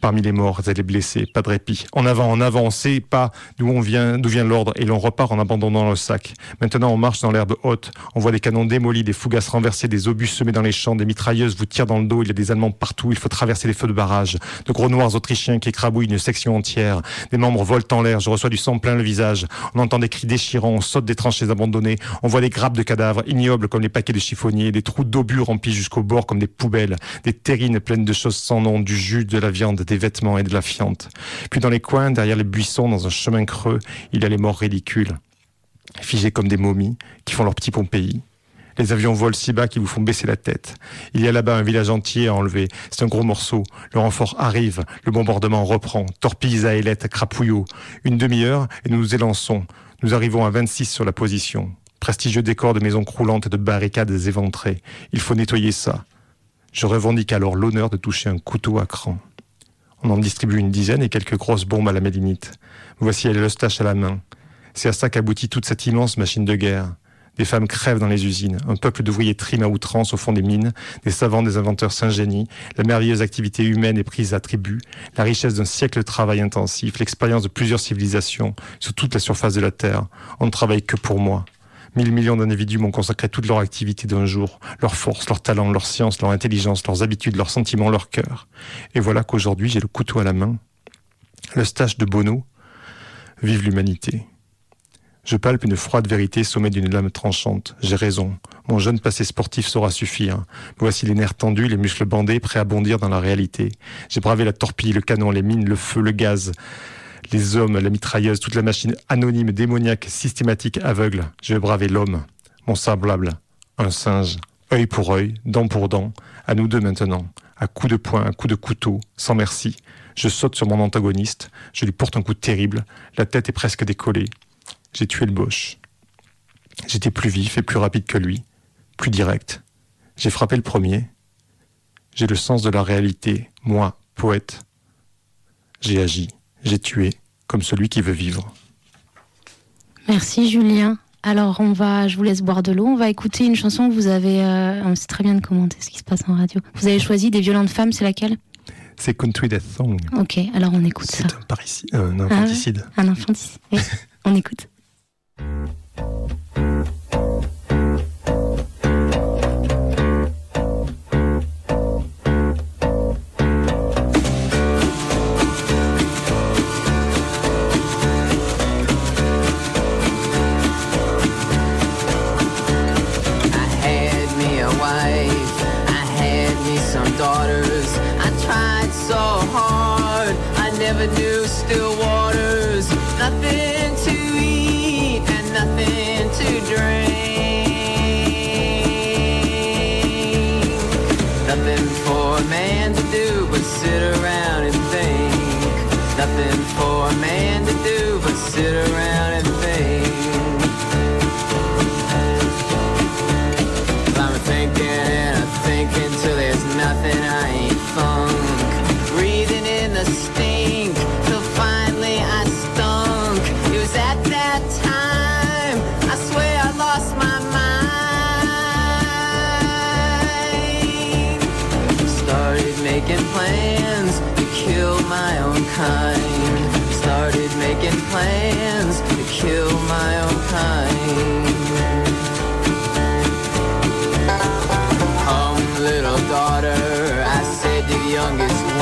parmi les morts et les blessés, pas de répit. En avant, en avant, on sait pas d'où on vient, d'où vient l'ordre, et l'on repart en abandonnant le sac. Maintenant, on marche dans l'herbe haute, on voit des canons démolis, des fougasses renversées, des obus semés dans les champs, des mitrailleuses vous tirent dans le dos, il y a des Allemands partout, il faut traverser les feux de barrage, de gros noirs autrichiens qui écrabouillent une section entière, des membres volent en l'air, je reçois du sang plein le visage, on entend des cris déchirants, on saute des tranchées abandonnées, on voit des grappes de cadavres ignobles comme les paquets de chiffonniers, des trous d'obus remplis jusqu'au bord comme des poubelles, des terrines pleines de choses sans nom, du jus, de la viande, des vêtements et de la fiente. Puis dans les coins, derrière les buissons, dans un chemin creux, il y a les morts ridicules, figés comme des momies, qui font leur petit Pompéi. Les avions volent si bas qu'ils vous font baisser la tête. Il y a là-bas un village entier à enlever. C'est un gros morceau. Le renfort arrive. Le bombardement reprend. Torpilles à ailettes, crapouillots. Une demi-heure et nous nous élançons. Nous arrivons à 26 sur la position. Prestigieux décor de maisons croulantes et de barricades éventrées. Il faut nettoyer ça. Je revendique alors l'honneur de toucher un couteau à cran. On en distribue une dizaine et quelques grosses bombes à la mélinite. Voici l'Eustache à la main. C'est à ça qu'aboutit toute cette immense machine de guerre. Des femmes crèvent dans les usines, un peuple d'ouvriers trime à outrance au fond des mines, des savants, des inventeurs s'ingénient, la merveilleuse activité humaine est prise à tribut, la richesse d'un siècle de travail intensif, l'expérience de plusieurs civilisations sur toute la surface de la Terre. On ne travaille que pour moi. Mille millions d'individus m'ont consacré toute leur activité d'un jour, leur force, leur talent, leur science, leur intelligence, leurs habitudes, leurs sentiments, leur cœur. Et voilà qu'aujourd'hui j'ai le couteau à la main. Le stage de Bono. Vive l'humanité. Je palpe une froide vérité sommet d'une lame tranchante. J'ai raison. Mon jeune passé sportif saura suffire. Voici les nerfs tendus, les muscles bandés, prêts à bondir dans la réalité. J'ai bravé la torpille, le canon, les mines, le feu, le gaz les hommes, la mitrailleuse, toute la machine anonyme, démoniaque, systématique, aveugle. Je vais braver l'homme, mon semblable, un singe, œil pour œil, dent pour dent, à nous deux maintenant, à coups de poing, à coups de couteau, sans merci. Je saute sur mon antagoniste, je lui porte un coup terrible, la tête est presque décollée. J'ai tué le Bosch. J'étais plus vif et plus rapide que lui, plus direct. J'ai frappé le premier. J'ai le sens de la réalité, moi, poète. J'ai agi. J'ai tué, comme celui qui veut vivre. Merci Julien. Alors on va, je vous laisse boire de l'eau. On va écouter une chanson que vous avez. Euh, c'est très bien de commenter ce qui se passe en radio. Vous avez choisi des violentes femmes, c'est laquelle? C'est Country Death Song. Ok, alors on écoute ça. C'est un, euh, un infanticide. Ah, un infanticide. Oui, on écoute. Making plans to kill my own kind. Started making plans to kill my own kind. Come, little daughter, I said to the youngest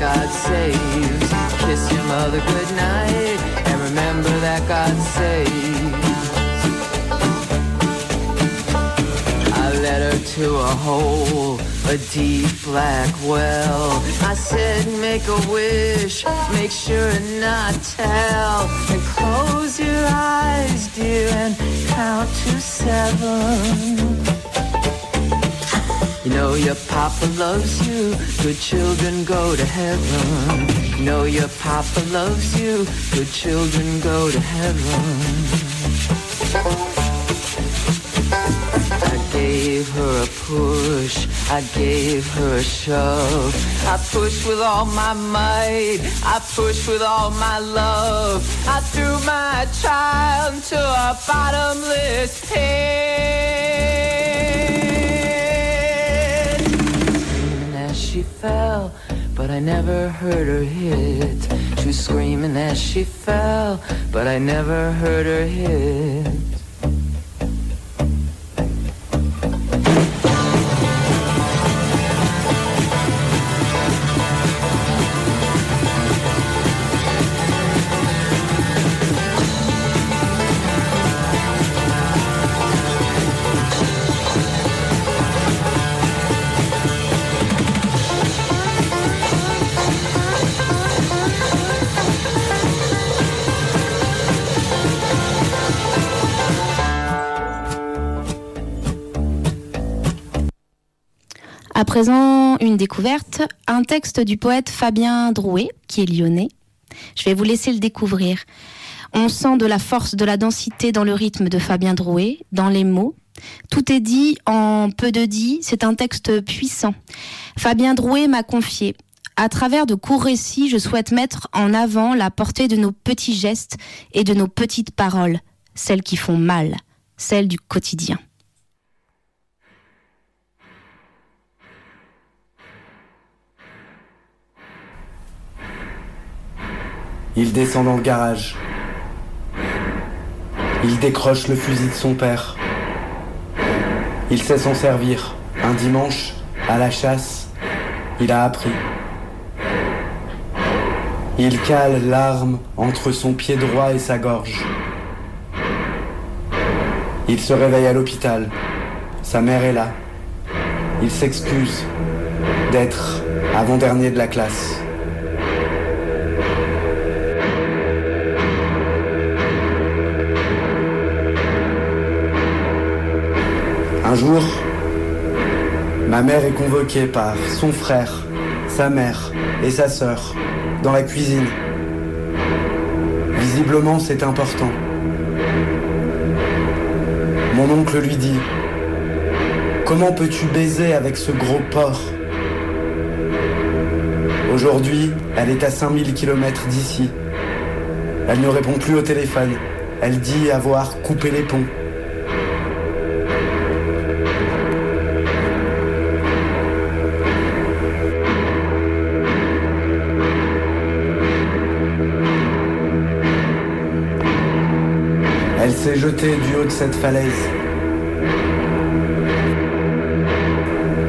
God saves. Kiss your mother goodnight and remember that God saves. I led her to a hole, a deep black well. I said, make a wish, make sure and not tell. And close your eyes, dear, and count to seven. You know your papa loves you, good children go to heaven. You know your papa loves you, good children go to heaven. I gave her a push, I gave her a shove. I pushed with all my might, I pushed with all my love. I threw my child into a bottomless pit. She fell, but I never heard her hit. She was screaming as she fell, but I never heard her hit. À présent, une découverte, un texte du poète Fabien Drouet, qui est lyonnais. Je vais vous laisser le découvrir. On sent de la force, de la densité dans le rythme de Fabien Drouet, dans les mots. Tout est dit en peu de dit, c'est un texte puissant. Fabien Drouet m'a confié à travers de courts récits, je souhaite mettre en avant la portée de nos petits gestes et de nos petites paroles, celles qui font mal, celles du quotidien. Il descend dans le garage. Il décroche le fusil de son père. Il sait s'en servir. Un dimanche, à la chasse, il a appris. Il cale l'arme entre son pied droit et sa gorge. Il se réveille à l'hôpital. Sa mère est là. Il s'excuse d'être avant-dernier de la classe. Un jour, ma mère est convoquée par son frère, sa mère et sa sœur dans la cuisine. Visiblement, c'est important. Mon oncle lui dit Comment peux-tu baiser avec ce gros porc? Aujourd'hui, elle est à 5000 km d'ici. Elle ne répond plus au téléphone. Elle dit avoir coupé les ponts. S'est jetée du haut de cette falaise.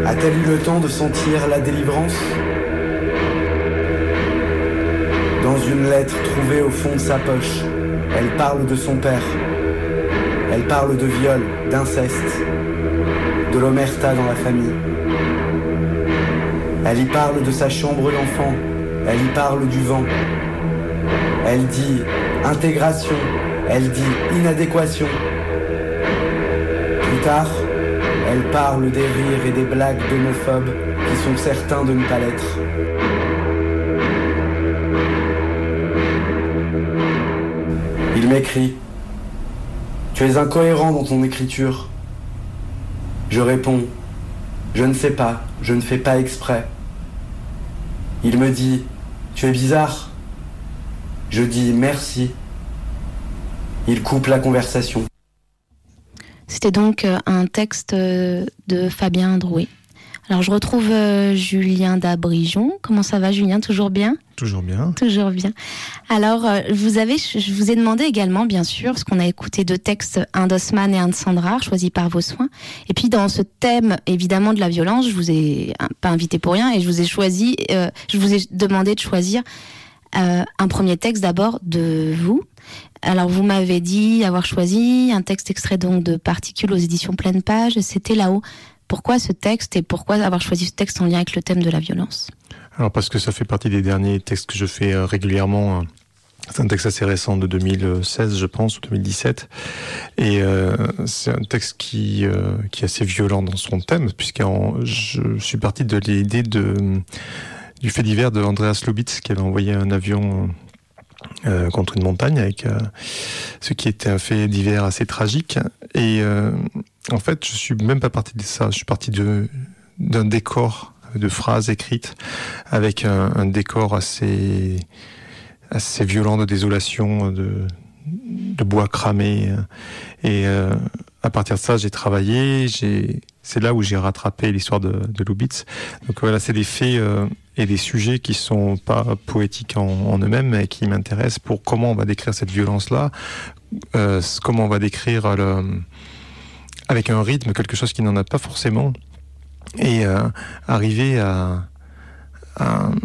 A-t-elle eu le temps de sentir la délivrance? Dans une lettre trouvée au fond de sa poche, elle parle de son père. Elle parle de viol, d'inceste, de l'omerta dans la famille. Elle y parle de sa chambre d'enfant. Elle y parle du vent. Elle dit intégration. Elle dit inadéquation. Plus tard, elle parle des rires et des blagues d'homophobes qui sont certains de ne pas l'être. Il m'écrit Tu es incohérent dans ton écriture. Je réponds Je ne sais pas, je ne fais pas exprès. Il me dit Tu es bizarre. Je dis merci. Il coupe la conversation. C'était donc euh, un texte euh, de Fabien Drouet. Alors je retrouve euh, Julien Dabrijon. Comment ça va Julien? Toujours bien? Toujours bien. Toujours bien. Alors euh, vous avez, je vous ai demandé également bien sûr, parce qu'on a écouté deux textes, un d'Osman et un de Sandra, choisis par vos soins. Et puis dans ce thème évidemment de la violence, je vous ai pas invité pour rien et je vous ai choisi, euh, je vous ai demandé de choisir euh, un premier texte d'abord de vous. Alors vous m'avez dit avoir choisi un texte extrait donc de Particules aux éditions Pleine Page. C'était là-haut. Pourquoi ce texte et pourquoi avoir choisi ce texte en lien avec le thème de la violence? Alors parce que ça fait partie des derniers textes que je fais euh, régulièrement. C'est un texte assez récent de 2016, je pense, ou 2017. Et euh, c'est un texte qui, euh, qui est assez violent dans son thème, puisque je suis parti de l'idée du fait divers de Andreas Lubitz, qui avait envoyé un avion euh, contre une montagne, avec euh, ce qui était un fait divers assez tragique. Et euh, en fait, je suis même pas parti de ça. Je suis parti de d'un décor de phrases écrites avec un, décor assez assez violent de désolation, de, de bois cramé. Et euh, à partir de ça, j'ai travaillé. J'ai, c'est là où j'ai rattrapé l'histoire de, de Lubitz. Donc voilà, c'est des faits euh, et des sujets qui sont pas poétiques en, eux-mêmes, mais qui m'intéressent pour comment on va décrire cette violence-là, euh, comment on va décrire avec un rythme quelque chose qui n'en a pas forcément, et euh, arriver à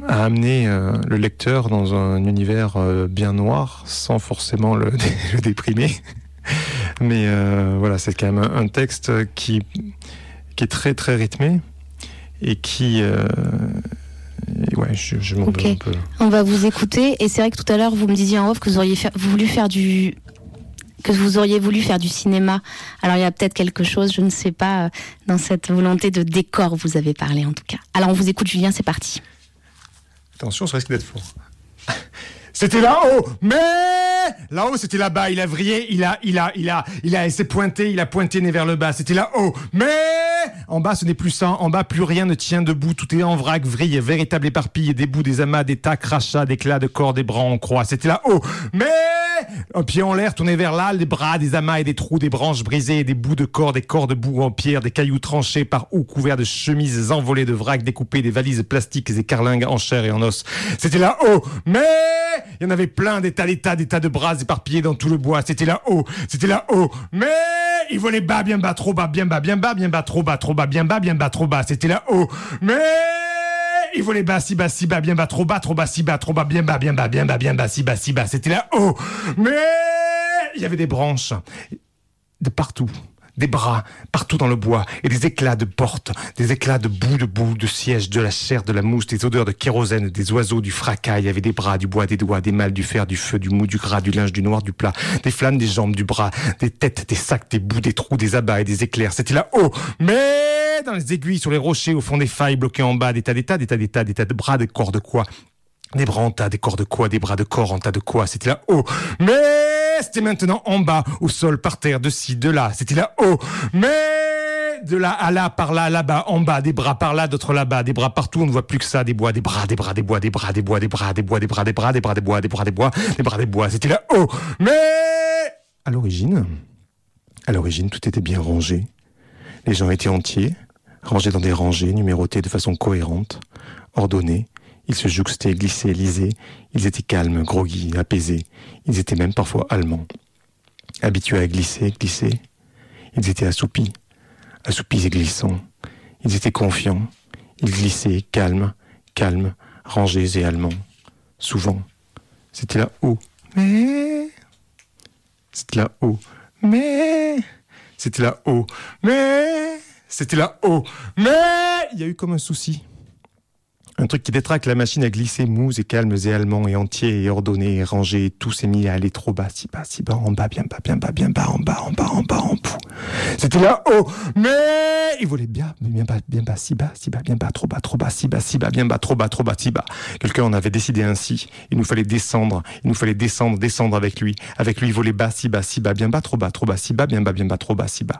amener le lecteur dans un univers bien noir sans forcément le, déprimer. Mais voilà, c'est quand même un texte qui, qui est très très rythmé et qui... euh, et ouais, je, je m'en un peu. On va vous écouter. Et c'est vrai que tout à l'heure, vous me disiez en off que vous auriez fait- voulu faire du que vous auriez voulu faire du cinéma. Alors il y a peut-être quelque chose, je ne sais pas, euh, dans cette volonté de décor, vous avez parlé en tout cas. Alors on vous écoute Julien, c'est parti. Attention, ça risque d'être fort. C'était là-haut, mais là-haut c'était là-bas. Il a vrillé, il a, il a, il a, il a, s'est pointé, il a pointé nez vers le bas. C'était là-haut, mais en bas ce n'est plus ça. En bas plus rien ne tient debout. Tout est en vrac, vrille, véritable éparpille, des bouts, des amas, des tas, crachats, d'éclats de corps, des bras en croix. C'était là-haut, mais un pied en l'air, tourné vers là, des bras, des amas et des trous, des branches brisées, des bouts de corps, des corps de boue en pierre, des cailloux tranchés par où couverts de chemises envolées de vrac découpées, des valises plastiques et carlingues en chair et en os. C'était là-haut, mais il y en avait plein, des tas, des tas, des tas de bras éparpillés dans tout le bois. C'était là-haut, c'était là-haut, mais il volait bas, bien bas, trop bas, bien bas, bien bas, bien bas, trop bas, trop bas, bien bas, bien bas, trop bas. C'était là-haut, mais il volait bas, si bas, si bas, bien bas, trop bas, trop bas, si bas, trop bas, bien bas, bien bas, bien bas, bien bas, si bas, si bas. C'était là-haut, mais il y avait des branches de partout. Des bras partout dans le bois et des éclats de portes, des éclats de boue, de boue, de sièges, de la chair, de la mousse, des odeurs de kérosène, des oiseaux, du fracas. Il y avait des bras, du bois, des doigts, des mâles, du fer, du feu, du mou, du gras, du linge, du noir, du plat, des flammes, des jambes, du bras, des têtes, des sacs, des bouts, des trous, des abats et des éclairs. C'était là-haut, mais dans les aiguilles, sur les rochers, au fond des failles, bloqués en bas, des tas, des tas, des tas, des tas, des tas de bras, des corps de quoi des bras en tas, des corps de quoi, des bras de corps en tas de quoi, c'était là-haut. Mais c'était maintenant en bas, au sol, par terre, de ci, de là, c'était là-haut. Mais de là à là, par là, là-bas, en bas, des bras par là, d'autres là-bas, des bras partout, on ne voit plus que ça, des bois, des bras, des bras, des bois, des bras, des bois, des bras, des bois, des bras, des bras, des bras, des bois, des bras, des bois, des bras, des bois, c'était là-haut. Mais à l'origine, à l'origine, tout était bien rangé. Les gens étaient entiers, rangés dans des rangées, numérotés de façon cohérente, ordonnées. Ils se jouxtaient, glissaient, lisaient. Ils étaient calmes, groggy, apaisés. Ils étaient même parfois allemands. Habitués à glisser, glisser. Ils étaient assoupis, assoupis et glissants. Ils étaient confiants. Ils glissaient, calmes, calmes, rangés et allemands. Souvent. C'était là-haut. Mais. C'était là-haut. Mais. C'était là-haut. Mais. C'était là-haut. Mais. Il y a eu comme un souci. Un truc qui détraque la machine à glisser mousse et calmes et allemands et entiers et ordonnés et rangés. Et tout s'est mis à aller trop bas, si bas, si bas, en bas, bien bas, bien bas, bien bas, en bas, en bas, en bas, en bout. C'était là haut, mais il volait bien, bien bas, bien bas, si bas, si bas, bien bas, trop bas, trop bas, si bas, si bas, bien bas, trop bas, trop bas, si bas. Quelqu'un en avait décidé ainsi. Il nous fallait descendre, il nous fallait descendre, descendre avec lui. Avec lui, volait bas, si bas, si bas, bien bas, trop bas, trop bas, si bas, bien bas, bien bas, trop bas, si bas.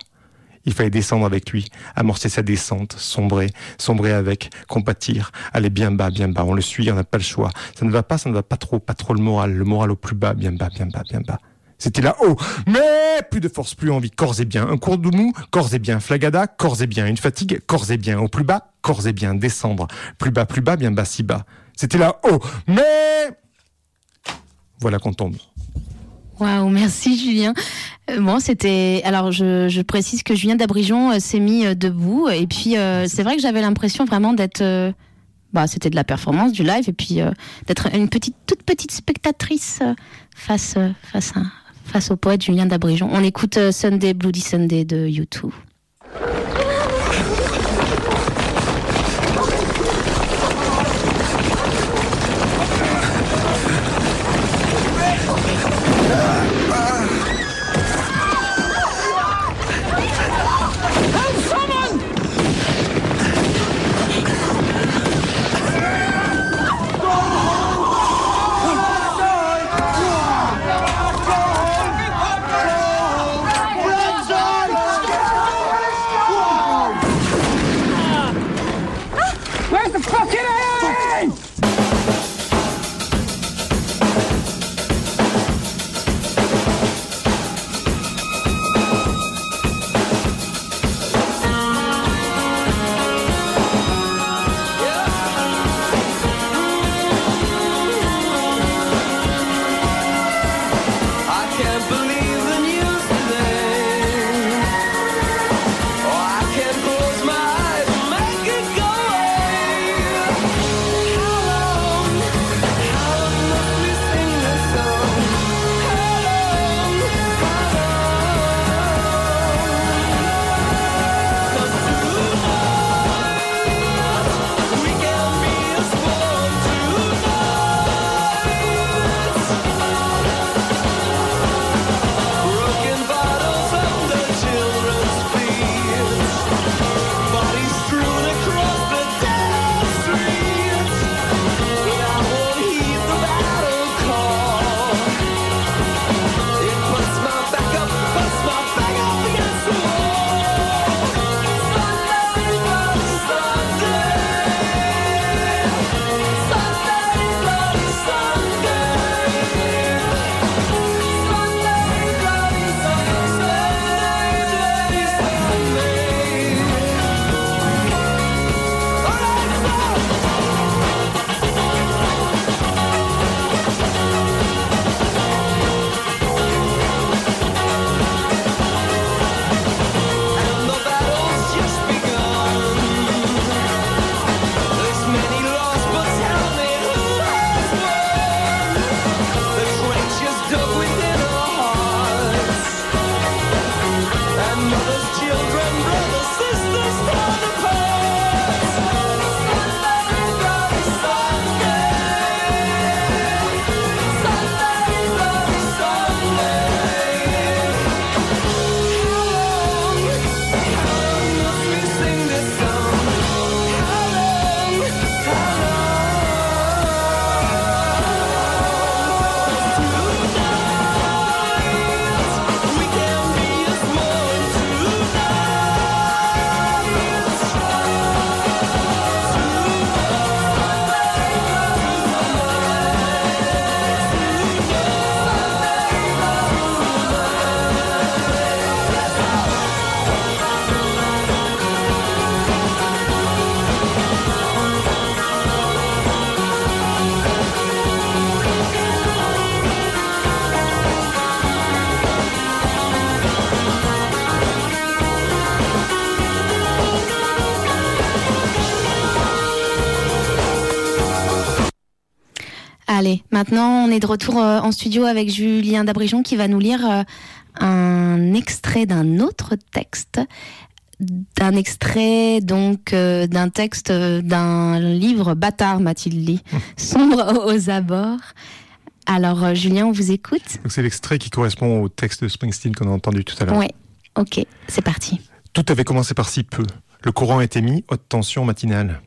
Il fallait descendre avec lui, amorcer sa descente, sombrer, sombrer avec, compatir, aller bien bas, bien bas. On le suit, on n'a pas le choix. Ça ne va pas, ça ne va pas trop, pas trop le moral. Le moral au plus bas, bien bas, bien bas, bien bas. C'était là haut, mais plus de force, plus envie, corps et bien. Un cours de mou, corps et bien. Flagada, corps et bien. Une fatigue, corps et bien. Au plus bas, corps et bien. Descendre, plus bas, plus bas, bien bas, si bas. C'était là haut, mais voilà qu'on tombe. Waouh, merci Julien. Euh, Bon, c'était. Alors, je, je précise que Julien d'Abrijon euh, s'est mis euh, debout. Et puis, euh, c'est vrai que j'avais l'impression vraiment d'être. bah, c'était de la performance, du live, et puis d'être une petite, toute petite spectatrice face, face, à, face au poète Julien d'Abrijon. On écoute Sunday, Bloody Sunday de YouTube. Maintenant on est de retour euh, en studio avec Julien Dabrijon qui va nous lire euh, un extrait d'un autre texte d'un extrait donc euh, d'un texte d'un livre Bâtard, m'a-t-il dit, sombre aux abords. Alors Julien, on vous écoute c'est l'extrait qui correspond au texte de Springsteen qu'on a entendu tout à l'heure. Oui, ok, c'est parti. Tout avait commencé par si peu. Le courant était mis, haute tension matinale.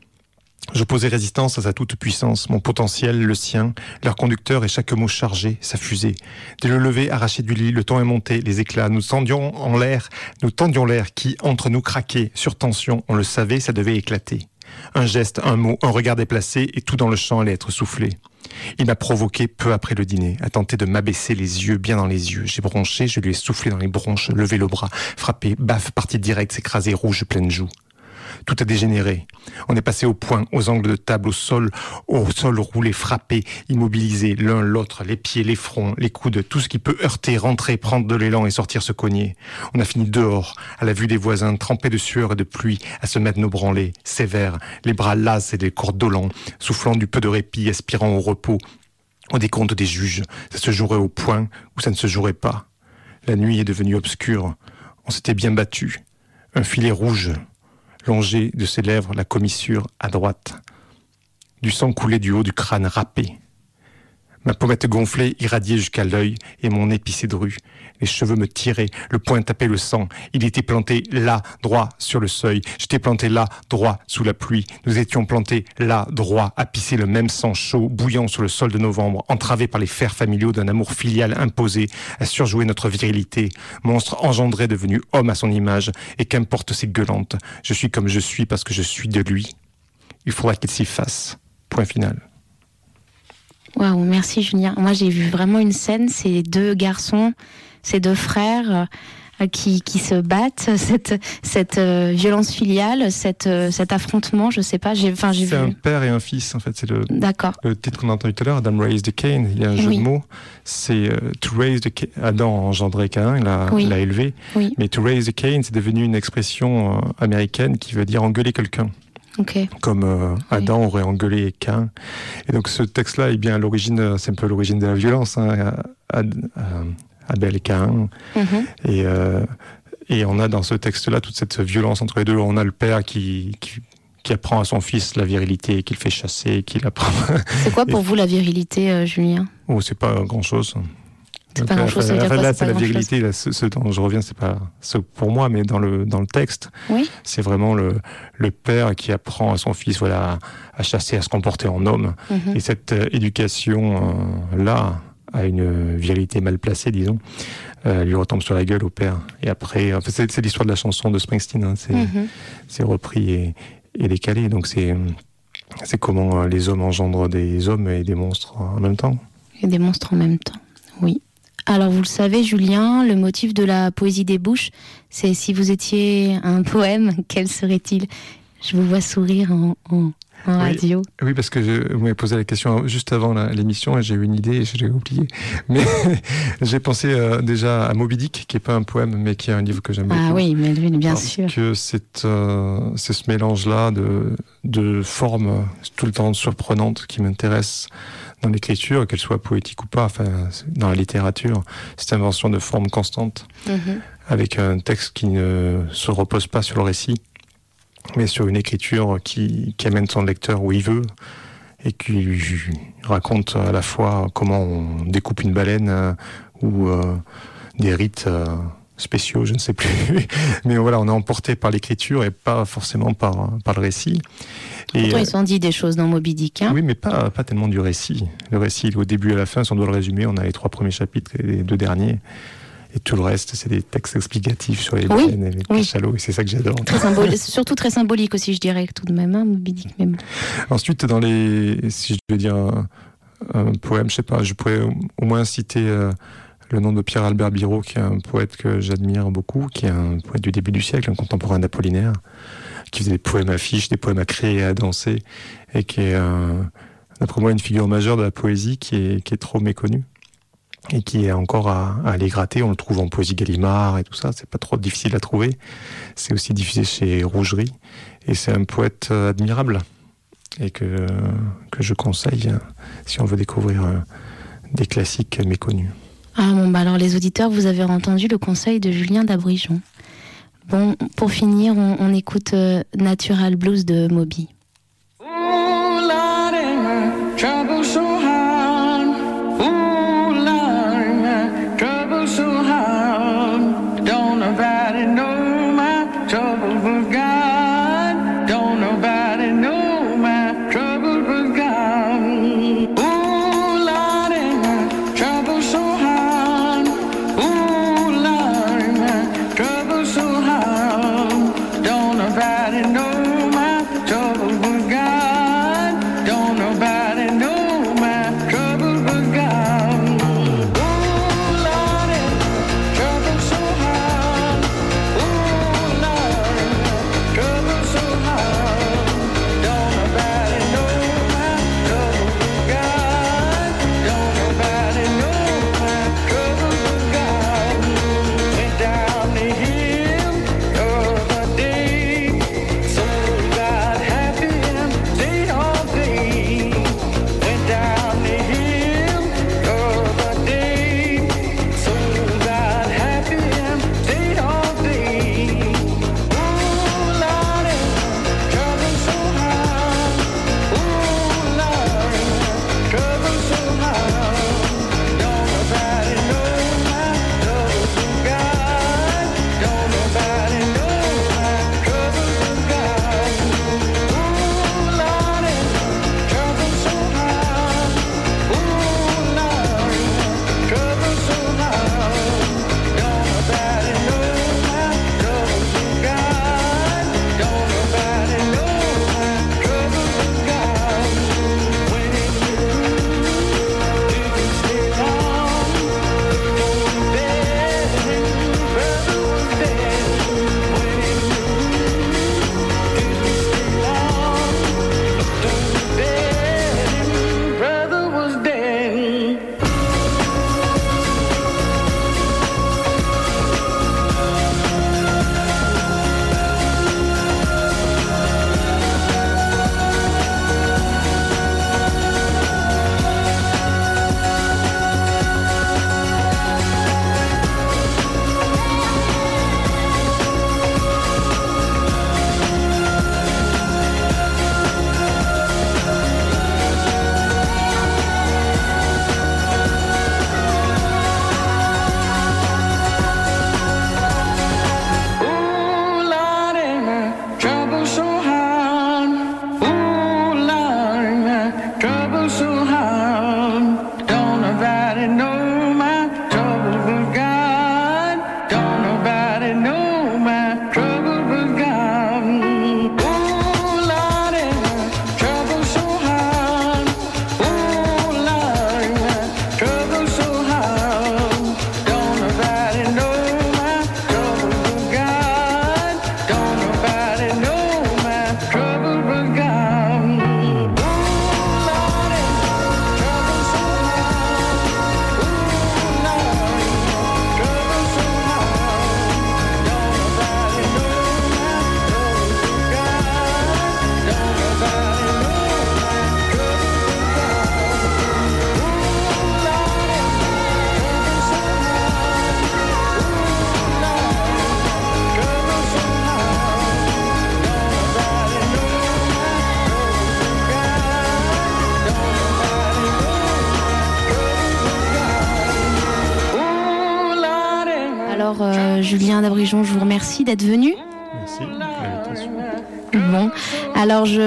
J'opposais résistance à sa toute puissance, mon potentiel, le sien, leur conducteur et chaque mot chargé, sa fusée. Dès le lever arraché du lit, le temps est monté, les éclats, nous tendions en l'air, nous tendions l'air qui, entre nous, craquait, sur tension, on le savait, ça devait éclater. Un geste, un mot, un regard déplacé, et tout dans le champ allait être soufflé. Il m'a provoqué peu après le dîner, à tenter de m'abaisser les yeux bien dans les yeux. J'ai bronché, je lui ai soufflé dans les bronches, levé le bras, frappé, baffe, partie directe, s'écraser, rouge, pleine joue. Tout a dégénéré. On est passé au point, aux angles de table, au sol, au sol roulé, frappé, immobilisé, l'un l'autre, les pieds, les fronts, les coudes, tout ce qui peut heurter, rentrer, prendre de l'élan et sortir se cogner. On a fini dehors, à la vue des voisins, trempés de sueur et de pluie, à se mettre nos branlés, sévères, les bras las et les corps dolents, soufflant du peu de répit, aspirant au repos. Au décompte des juges, ça se jouerait au point ou ça ne se jouerait pas. La nuit est devenue obscure. On s'était bien battu. Un filet rouge longé de ses lèvres la commissure à droite. Du sang coulait du haut du crâne râpé. Ma pommette gonflée irradiait jusqu'à l'œil et mon nez Les cheveux me tiraient, le poing tapait le sang. Il était planté là, droit, sur le seuil. J'étais planté là, droit, sous la pluie. Nous étions plantés là, droit, à pisser le même sang chaud, bouillant sur le sol de novembre, entravés par les fers familiaux d'un amour filial imposé, à surjouer notre virilité. Monstre engendré devenu homme à son image, et qu'importe ses gueulantes. Je suis comme je suis parce que je suis de lui. Il faudra qu'il s'y fasse. Point final. Waouh, merci Julien. Moi, j'ai vu vraiment une scène, ces deux garçons, ces deux frères euh, qui, qui se battent, cette, cette euh, violence filiale, cette, euh, cet affrontement, je sais pas, j'ai enfin, j'ai. C'est un père et un fils, en fait. C'est le, D'accord. le titre qu'on a entendu tout à l'heure, Adam raised Cain. Il y a un jeu Oui. de mots. C'est euh, to raise the Cain. Adam a engendré Cain, il l'a Oui. élevé. Oui. Mais to raise the Cain, c'est devenu une expression américaine qui veut dire engueuler quelqu'un. Comme euh, Adam aurait engueulé Cain. Et donc ce texte-là est bien à l'origine, c'est un peu l'origine de la violence. Hein, Ad- euh, Abel et Cain. Mhm. Et, euh, et on a dans ce texte-là toute cette violence entre les deux. On a le père qui, qui, qui apprend à son fils la virilité, qui le fait chasser, qui l'apprend. C'est quoi pour vous la virilité, euh, Julien? Oh, c'est pas grand-chose. C'est pas grand-chose, Enfin, quoi, là, c'est la virilité. Là, ce, ce dont je reviens, c'est pas ce pour moi, mais dans le dans le texte, Oui. c'est vraiment le le père qui apprend à son fils, voilà, à chasser, à se comporter en homme. Mhm. Et cette euh, éducation euh, là à une virilité mal placée, disons, euh, lui retombe sur la gueule au père. Et après, c'est l'histoire de la chanson de Springsteen. hein, c'est Mhm. c'est repris et, et décalé. Donc c'est c'est comment euh, les hommes engendrent des hommes et des monstres en même temps. Et des monstres en même temps. Oui. Alors vous le savez, Julien, le motif de la poésie des bouches, c'est si vous étiez un poème, quel serait-il? Je vous vois sourire en, en- en Oui. radio. Oui, parce que je vous m'avez posé la question juste avant l'émission et j'ai eu une idée et je l'ai oubliée. Mais j'ai pensé euh, déjà à Moby Dick, qui est pas un poème, mais qui est un livre que j'aime beaucoup. Ah oui, mais lui, bien Parce sûr. que c'est euh, ce mélange-là de, de formes tout le temps surprenantes qui m'intéressent dans l'écriture, qu'elle soit poétique ou pas, enfin, dans la littérature, cette invention de formes constantes, Mhm. avec un texte qui ne se repose pas sur le récit, mais sur une écriture qui, qui amène son lecteur où il veut, et qui lui raconte à la fois comment on découpe une baleine euh, ou euh, des rites euh, spéciaux, je ne sais plus. Mais voilà, on est emporté par l'écriture et pas forcément par, par le récit. Et, Pourtant, ils sont dit des choses dans Moby Dick. hein. oui, mais pas, pas tellement du récit. Le récit, au début et à la fin, si on doit le résumer, on a les trois premiers chapitres et les deux derniers. Et tout le reste, c'est des textes explicatifs sur les Oui, baleines et les oui. cachalots, et c'est ça que j'adore. Surtout très symbolique aussi, je dirais, tout de même, hein, Moby Dick. Ensuite, dans les, si je veux dire un, un poème, je sais pas, je pourrais au, au moins citer euh, le nom de Pierre-Albert Biro, qui est un poète que j'admire beaucoup, qui est un poète du début du siècle, un contemporain d'Apollinaire, qui faisait des poèmes à fiches, des poèmes à créer et à danser, et qui est, euh, d'après moi, une figure majeure de la poésie qui est, qui est trop méconnue et qui est encore à, à, aller gratter. On le trouve en poésie Gallimard et tout ça, c'est pas trop difficile à trouver. C'est aussi diffusé chez Rougerie, et c'est un poète euh, admirable, et que, euh, que je conseille hein, si on veut découvrir euh, des classiques méconnus. Ah bon, bah, alors les auditeurs, vous avez entendu le conseil de Julien d'Abrigeon. Bon, pour finir, on, écoute Natural Blues de Moby. Ooh, Lord, Je vous remercie d'être venu. Merci. Bon, alors je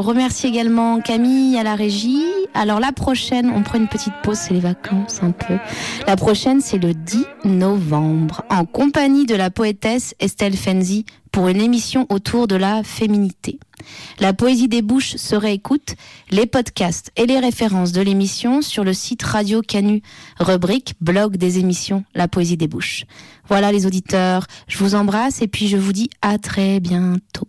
remercie également Camille à la régie. Alors la prochaine, on prend une petite pause, c'est les vacances un peu. La prochaine, c'est le 10 novembre, en compagnie de la poétesse Estelle Fenzi pour une émission autour de la féminité. La poésie des bouches se réécoute, les podcasts et les références de l'émission sur le site Radio Canu, rubrique blog des émissions, la poésie des bouches. Voilà les auditeurs, je vous embrasse et puis je vous dis à très bientôt